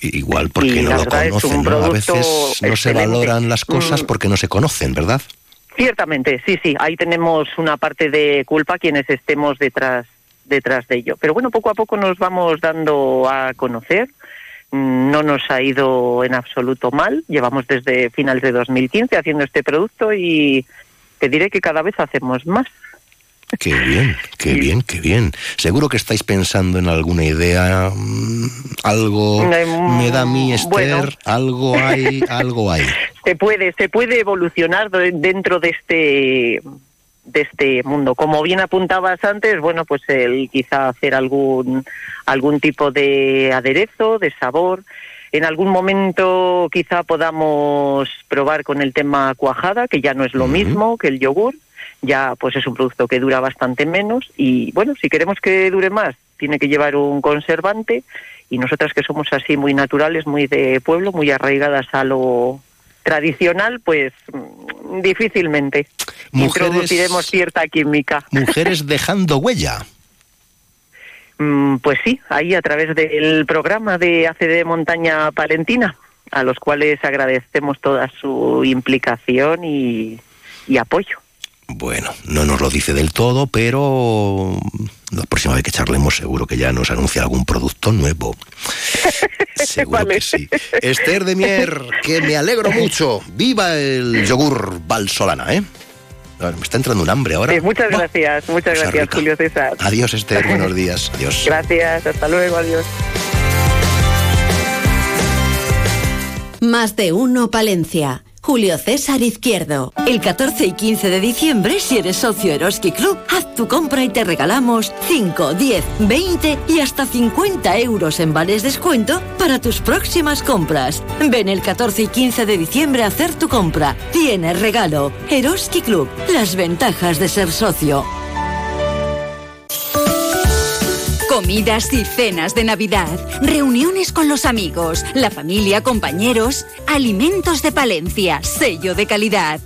Igual porque Y no lo conocen, ¿no? A veces no se valoran las cosas Mm. porque no se conocen, ¿verdad? Ciertamente, sí, sí, ahí tenemos una parte de culpa quienes estemos detrás detrás de ello. Pero bueno, poco a poco nos vamos dando a conocer. No nos ha ido en absoluto mal. Llevamos desde finales de 2015 haciendo este producto y te diré que cada vez hacemos más. Qué bien, qué bien, qué bien. Seguro que estáis pensando en alguna idea, mm, algo me da a mí Esther, bueno. algo hay, <laughs> algo hay. se puede se puede evolucionar de- dentro de este de este mundo como bien apuntabas antes bueno pues el quizá hacer algún algún tipo de aderezo de sabor en algún momento quizá podamos probar con el tema cuajada que ya no es lo mismo que el yogur ya pues es un producto que dura bastante menos y bueno si queremos que dure más tiene que llevar un conservante y nosotras que somos así muy naturales muy de pueblo muy arraigadas a lo tradicional, pues mm, difícilmente Mujeres- introduciremos cierta química. Mujeres <laughs> dejando huella. Mm, Pues sí, ahí a través del programa de ACD Montaña Palentina, a los cuales agradecemos toda su implicación y, y apoyo. Bueno, no nos lo dice del todo, pero la próxima vez que charlemos seguro que ya nos anuncia algún producto nuevo. <laughs> Seguro que sí. Esther de Mier, que me alegro mucho. Viva el yogur Valsolana, ¿eh? Me está entrando un hambre ahora. Sí, muchas gracias, muchas Cosa gracias, rica. Julio César. Adiós, Esther. <laughs> Buenos días. Adiós. Gracias, hasta luego, adiós. Más de uno Palencia. Julio César Izquierdo. El 14 y 15 de diciembre, si eres socio Eroski Club, haz tu compra y te regalamos 5, 10, 20 y hasta 50 euros en vales descuento para tus próximas compras. Ven el 14 y 15 de diciembre a hacer tu compra. Tienes regalo. Eroski Club. Las ventajas de ser socio. Comidas y cenas de Navidad, reuniones con los amigos, la familia, compañeros, alimentos de Palencia, sello de calidad.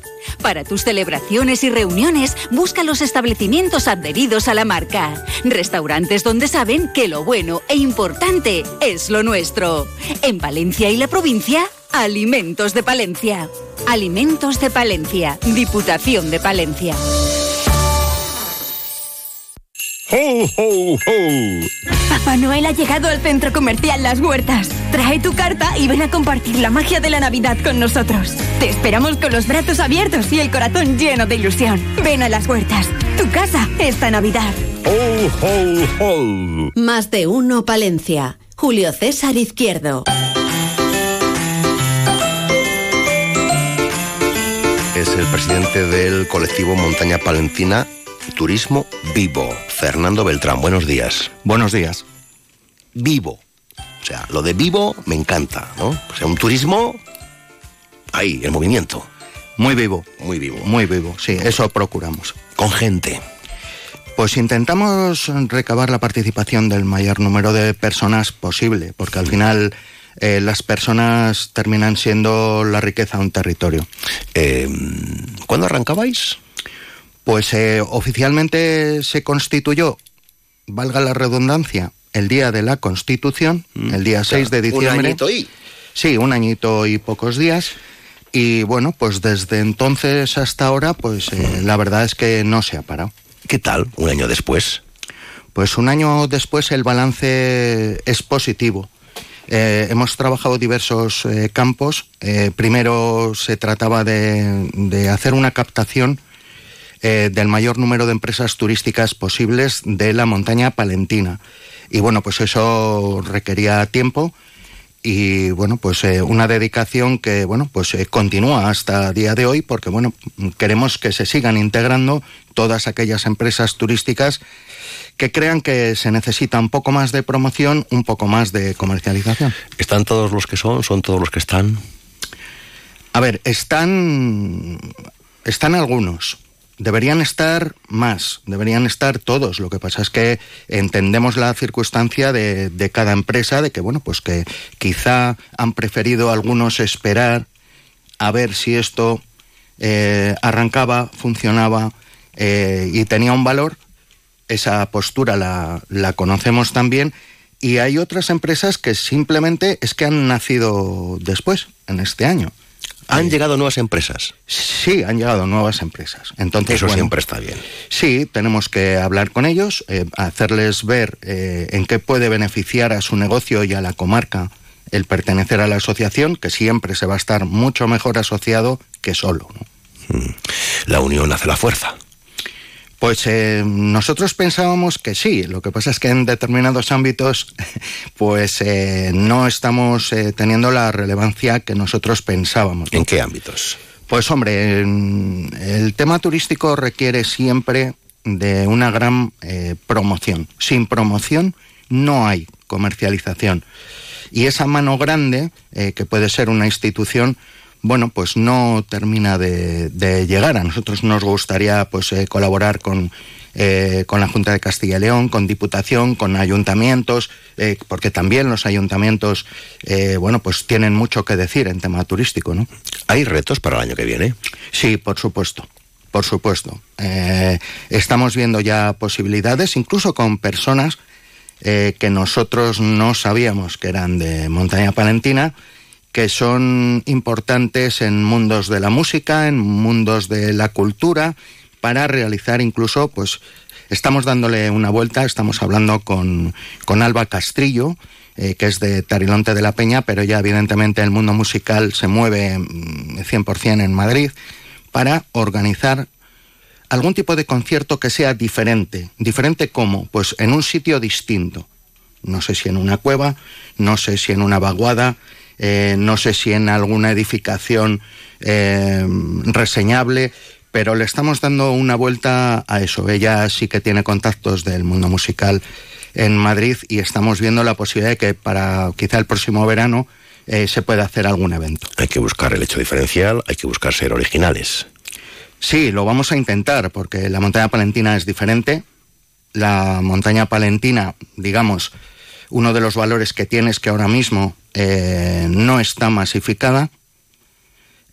Para tus celebraciones y reuniones, busca los establecimientos adheridos a la marca. Restaurantes donde saben que lo bueno e importante es lo nuestro. En Valencia y la provincia, Alimentos de Palencia. Alimentos de Palencia, Diputación de Palencia. ¡Ho, ho, ho! Papá Noel ha llegado al centro comercial Las Huertas. Trae tu carta y ven a compartir la magia de la Navidad con nosotros. Te esperamos con los brazos abiertos y el corazón lleno de ilusión. Ven a Las Huertas. Tu casa esta Navidad. ¡Ho, ho, ho! Más de uno Palencia. Julio César Izquierdo. Es el presidente del colectivo Montaña Palentina Turismo Vivo, Fernando Beltrán. Buenos días. Buenos días. Vivo. O sea, lo de vivo me encanta, ¿no? O sea, un turismo ahí, en movimiento. Muy vivo. Muy vivo. Muy vivo, sí, eso procuramos. Con gente. Pues intentamos recabar la participación del mayor número de personas posible, porque al final eh, las personas terminan siendo la riqueza de un territorio. Eh, ¿Cuándo arrancabais? Pues eh, oficialmente se constituyó, valga la redundancia, el día de la Constitución, el día 6 de diciembre. Un añito y. Sí, un añito y pocos días. Y bueno, pues desde entonces hasta ahora, pues eh, la verdad es que no se ha parado. ¿Qué tal un año después? Pues un año después el balance es positivo. Eh, hemos trabajado diversos eh, campos. Primero se trataba de, de hacer una captación eh, del mayor número de empresas turísticas posibles de la montaña palentina. Y bueno, pues eso requería tiempo y bueno, pues eh, una dedicación que bueno, pues eh, continúa hasta día de hoy porque bueno, queremos que se sigan integrando todas aquellas empresas turísticas que crean que se necesita un poco más de promoción, un poco más de comercialización. ¿Están todos los que son? ¿Son todos los que están? A ver, están están algunos. Deberían estar más, deberían estar todos. Lo que pasa es que entendemos la circunstancia de, de cada empresa, de que, bueno, pues que quizá han preferido algunos esperar a ver si esto eh, arrancaba, funcionaba eh, y tenía un valor. Esa postura la, la conocemos también. Y hay otras empresas que simplemente es que han nacido después, en este año. ¿Han llegado nuevas empresas? Sí, han llegado nuevas empresas. Entonces, Eso bueno, siempre está bien. Sí, tenemos que hablar con ellos, eh, hacerles ver eh, en qué puede beneficiar a su negocio y a la comarca el pertenecer a la asociación, que siempre se va a estar mucho mejor asociado que solo. ¿no? La unión hace la fuerza. Pues eh, nosotros pensábamos que sí, lo que pasa es que en determinados ámbitos <laughs> pues eh, no estamos eh, teniendo la relevancia que nosotros pensábamos. ¿En qué ámbitos? Pues hombre, el tema turístico requiere siempre de una gran eh, promoción. Sin promoción no hay comercialización. Y esa mano grande, eh, que puede ser una institución, bueno, pues no termina de, de llegar. A nosotros nos gustaría pues eh, colaborar con, eh, con la Junta de Castilla y León, con Diputación, con ayuntamientos, eh, porque también los ayuntamientos, eh, bueno, pues tienen mucho que decir en tema turístico, ¿no? ¿Hay retos para el año que viene? Sí, por supuesto. Por supuesto. Estamos viendo ya posibilidades, incluso con personas que nosotros no sabíamos que eran de Montaña Palentina, que son importantes en mundos de la música, en mundos de la cultura, para realizar incluso, pues, estamos dándole una vuelta, estamos hablando con, con Alba Castrillo, eh, que es de Tarilonte de la Peña, pero ya evidentemente el mundo musical se mueve mm, 100% en Madrid, para organizar algún tipo de concierto que sea diferente. ¿Diferente cómo? Pues en un sitio distinto. No sé si en una cueva, no sé si en una vaguada, eh, no sé si en alguna edificación eh, reseñable, pero le estamos dando una vuelta a eso. Ella sí que tiene contactos del mundo musical en Madrid y estamos viendo la posibilidad de que para quizá el próximo verano eh, se pueda hacer algún evento. Hay que buscar el hecho diferencial, hay que buscar ser originales. Sí, lo vamos a intentar porque la montaña palentina es diferente. La montaña palentina, digamos, uno de los valores que tiene es que ahora mismo eh, no está masificada.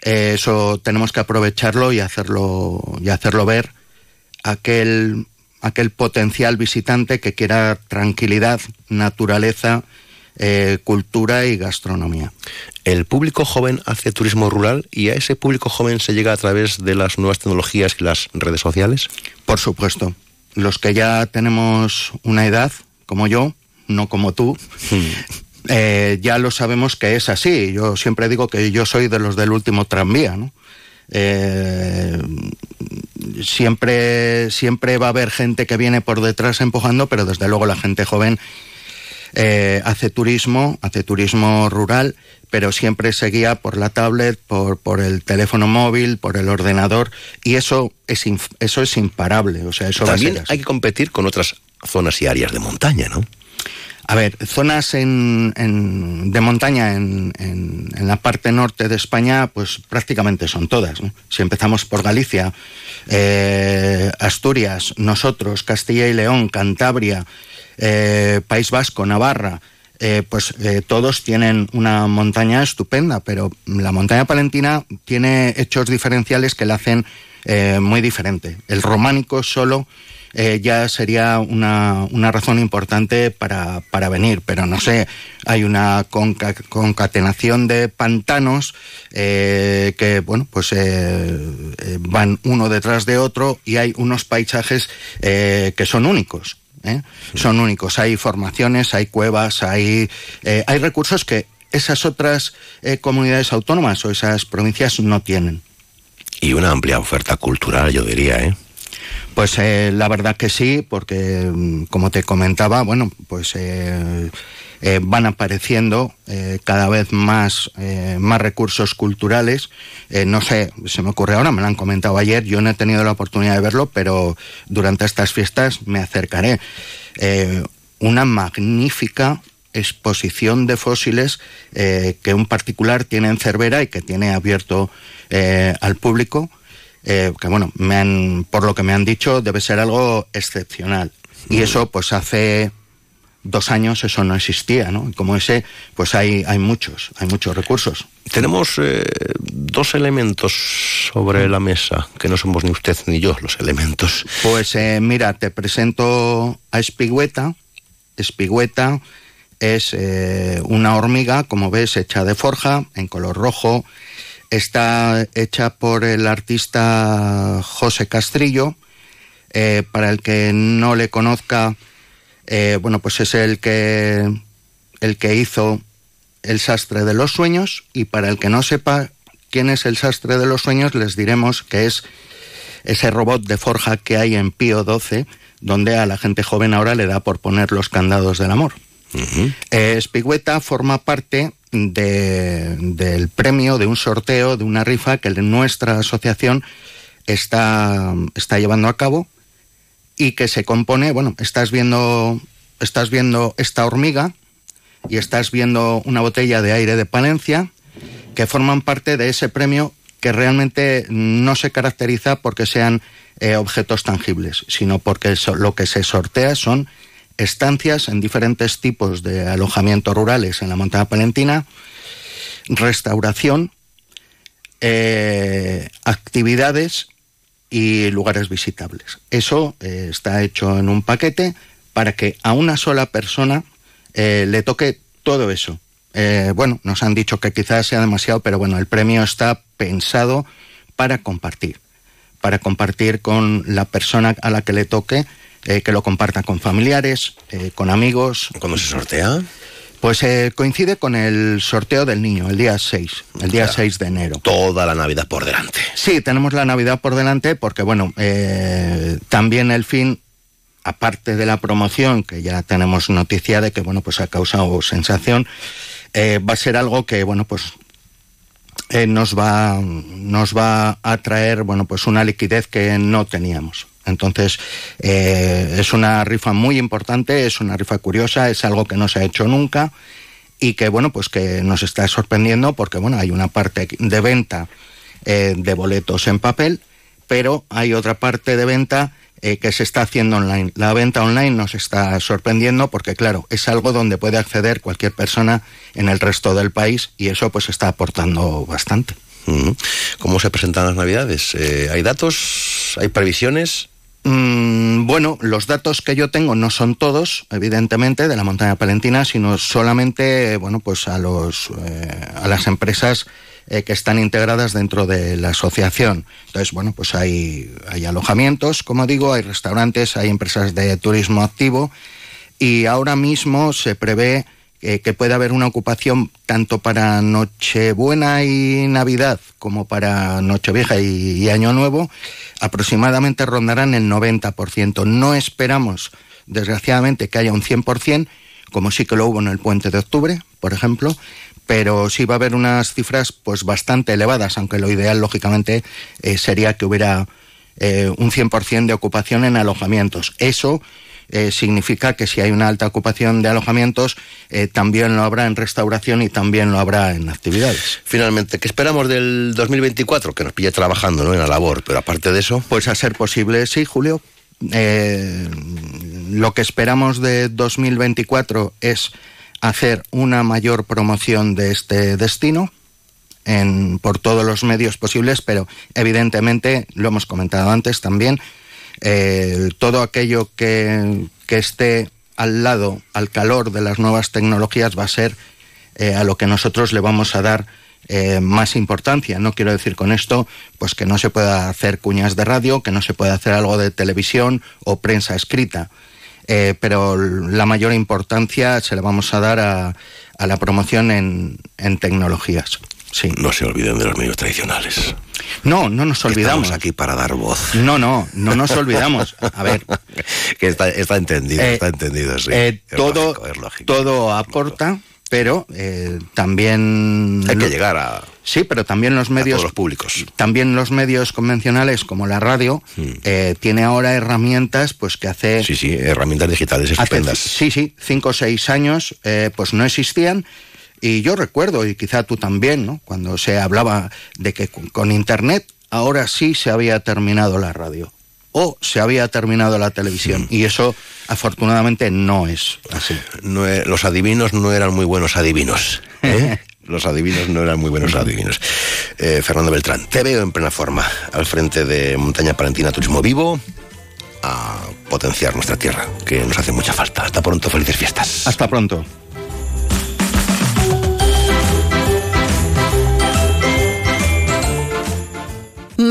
Eh, eso tenemos que aprovecharlo y hacerlo, y hacerlo ver aquel, aquel potencial visitante que quiera tranquilidad, naturaleza, eh, cultura y gastronomía. El público joven hace turismo rural y a ese público joven se llega a través de las nuevas tecnologías y las redes sociales. Por supuesto. Los que ya tenemos una edad, como yo, no como tú, eh, ya lo sabemos que es así. Yo siempre digo que yo soy de los del último tranvía, ¿no? Eh, siempre, siempre va a haber gente que viene por detrás empujando, pero desde luego la gente joven eh, hace turismo, hace turismo rural, pero siempre se guía por la tablet, por, por el teléfono móvil, por el ordenador, y eso es, eso es imparable. O sea, eso También hay que competir con otras zonas y áreas de montaña, ¿no? A ver, zonas en, de montaña en, en, la parte norte de España, pues prácticamente son todas. Si empezamos por Galicia, eh, Asturias, nosotros, Castilla y León, Cantabria, eh, País Vasco, Navarra, eh, pues todos tienen una montaña estupenda, pero la montaña palentina tiene hechos diferenciales que la hacen muy diferente. El románico solo eh, ya sería una, una razón importante para, para, venir. Pero no sé, hay una concatenación de pantanos eh, que, bueno, pues eh, van uno detrás de otro y hay unos paisajes que son únicos. Son únicos. Hay formaciones, hay cuevas, hay, hay recursos que esas otras comunidades autónomas o esas provincias no tienen. Y una amplia oferta cultural, yo diría, ¿eh? Pues eh, la verdad que sí, porque mm, como te comentaba, bueno, pues eh, eh, van apareciendo cada vez más, más recursos culturales. no sé, se me ocurre ahora, me lo han comentado ayer, yo no he tenido la oportunidad de verlo, pero durante estas fiestas me acercaré. una magnífica exposición de fósiles que un particular tiene en Cervera y que tiene abierto al público eh, que bueno, me han, por lo que me han dicho, debe ser algo excepcional. Y eso, pues hace dos años eso no existía, ¿no? como ese, pues hay, hay muchos, hay muchos recursos. Tenemos eh, dos elementos sobre la mesa, que no somos ni usted ni yo los elementos. Pues eh, mira, te presento a Espigüeta. Espigüeta es una hormiga, como ves, hecha de forja, en color rojo, está hecha por el artista José Castrillo. Eh, para el que no le conozca, eh, bueno, pues es el que, el que hizo El sastre de los sueños y para el que no sepa quién es el sastre de los sueños, les diremos que es ese robot de forja que hay en Pío XII, donde a la gente joven ahora le da por poner los candados del amor. Uh forma parte del premio, de un sorteo, de una rifa que nuestra asociación está, está llevando a cabo y que se compone, bueno, estás viendo, estás viendo esta hormiga y estás viendo una botella de aire de Palencia que forman parte de ese premio que realmente no se caracteriza porque sean eh, objetos tangibles, sino porque lo que se sortea son estancias en diferentes tipos de alojamientos rurales en la montaña palentina, restauración, eh, actividades y lugares visitables. Eso eh, está hecho en un paquete para que a una sola persona eh, le toque todo eso. bueno, nos han dicho que quizás sea demasiado, pero bueno, el premio está pensado para compartir, para compartir con la persona a la que le toque eh, que lo comparta con familiares, eh, con amigos. ¿Cómo se sortea? Pues eh, coincide con el sorteo del niño, el día 6, el día 6 de enero. Toda la Navidad por delante. Sí, tenemos la Navidad por delante porque, bueno, también el fin, aparte de la promoción, que ya tenemos noticia de que, bueno, pues ha causado sensación, va a ser algo que, bueno, pues nos va nos va a traer bueno pues una liquidez que no teníamos entonces, eh, es una rifa muy importante, es una rifa curiosa, es algo que no se ha hecho nunca y que, bueno, pues que nos está sorprendiendo porque, bueno, hay una parte de venta eh, de boletos en papel, pero hay otra parte de venta eh, que se está haciendo online. La venta online nos está sorprendiendo porque, claro, es algo donde puede acceder cualquier persona en el resto del país y eso pues está aportando bastante. ¿Cómo se presentan las navidades? ¿Hay datos? ¿Hay previsiones? Mm, bueno, los datos que yo tengo no son todos, evidentemente, de la montaña palentina, sino solamente, bueno, pues a los eh, a las empresas eh, que están integradas dentro de la asociación. Entonces, bueno, pues hay, hay alojamientos, como digo, hay restaurantes, hay empresas de turismo activo y ahora mismo se prevé eh, que puede haber una ocupación tanto para Nochebuena y Navidad como para Nochevieja y, y Año Nuevo, aproximadamente rondarán el 90%. No esperamos, desgraciadamente, que haya un 100%, como sí que lo hubo en el puente de octubre, por ejemplo, pero sí va a haber unas cifras pues bastante elevadas, aunque lo ideal, lógicamente, eh, sería que hubiera eh, un 100% de ocupación en alojamientos. Eso eh, significa que si hay una alta ocupación de alojamientos, eh, también lo habrá en restauración y también lo habrá en actividades. Finalmente, ¿qué esperamos del 2024? Que nos pille trabajando ¿no? en la labor, pero aparte de eso... Pues a ser posible, sí, Julio. Eh, lo que esperamos de 2024 es hacer una mayor promoción de este destino en, por todos los medios posibles, pero evidentemente, lo hemos comentado antes también, eh, todo aquello que, que, esté al lado, al calor de las nuevas tecnologías, va a ser eh, a lo que nosotros le vamos a dar eh, más importancia. No quiero decir con esto pues que no se pueda hacer cuñas de radio, que no se pueda hacer algo de televisión o prensa escrita. Eh, pero la mayor importancia se la vamos a dar a, la promoción en tecnologías. Sí. No se olviden de los medios tradicionales. No, no nos olvidamos. Estamos aquí para dar voz. No, no, no nos olvidamos. A ver. <laughs> que está, está entendido, Eh, está entendido, sí. eh, Es todo, lógico, es lógico. todo aporta, pero eh, también Hay que llegar a, Sí, pero también los medios todos los públicos. también los medios convencionales como la radio eh, tiene ahora herramientas pues que hace. Sí, sí, herramientas digitales hace- estupendas. sí, sí, cinco o seis años pues no existían y yo recuerdo y quizá tú también, ¿no? Cuando se hablaba de que con, con internet ahora sí se había terminado la radio o se había terminado la televisión y eso afortunadamente no es así. No e- los adivinos no eran muy buenos adivinos. ¿eh? <laughs> los adivinos no eran muy buenos adivinos. Eh, Fernando Beltrán, te veo en plena forma al frente de Montaña Palentina Turismo Vivo a potenciar nuestra tierra, que nos hace mucha falta. Hasta pronto, felices fiestas. Hasta pronto.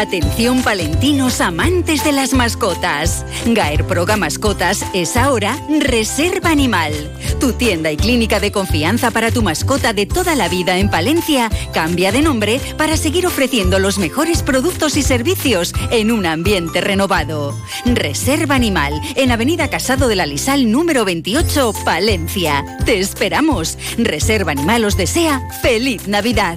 Atención palentinos amantes de las mascotas. Gaer Proga Mascotas es ahora Reserva Animal. Tu tienda y clínica de confianza para tu mascota de toda la vida en Palencia cambia de nombre para seguir ofreciendo los mejores productos y servicios en un ambiente renovado. Reserva Animal en Avenida Casado de la Lisal número 28, Palencia. Te esperamos. Reserva Animal os desea feliz Navidad.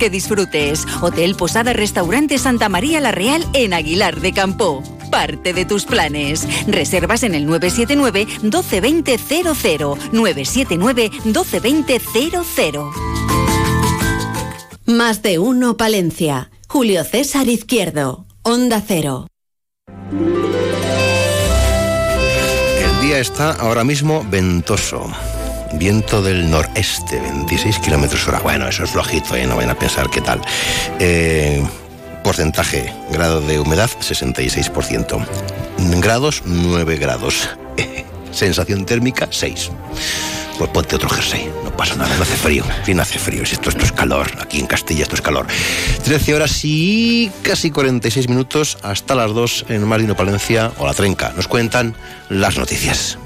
que disfrutes. Hotel Posada Restaurante Santa María La Real en Aguilar de Campo. Parte de tus planes. Reservas en el 979 1220 00 979 1220 00. Más de uno Palencia. Julio César Izquierdo. Onda Cero. El día está ahora mismo ventoso. Viento del noreste, 26 kilómetros hora. Bueno, eso es flojito, ¿eh? no vayan a pensar qué tal. Eh, porcentaje, grado de humedad, 66%. Grados, 9 grados. <laughs> Sensación térmica, 6. pues ponte otro jersey. No pasa nada, no hace frío. No hace frío. Esto, esto es calor. Aquí en Castilla esto es calor. 13 horas y casi 46 minutos hasta las 2 en Uno Palencia o La Trenca. Nos cuentan las noticias.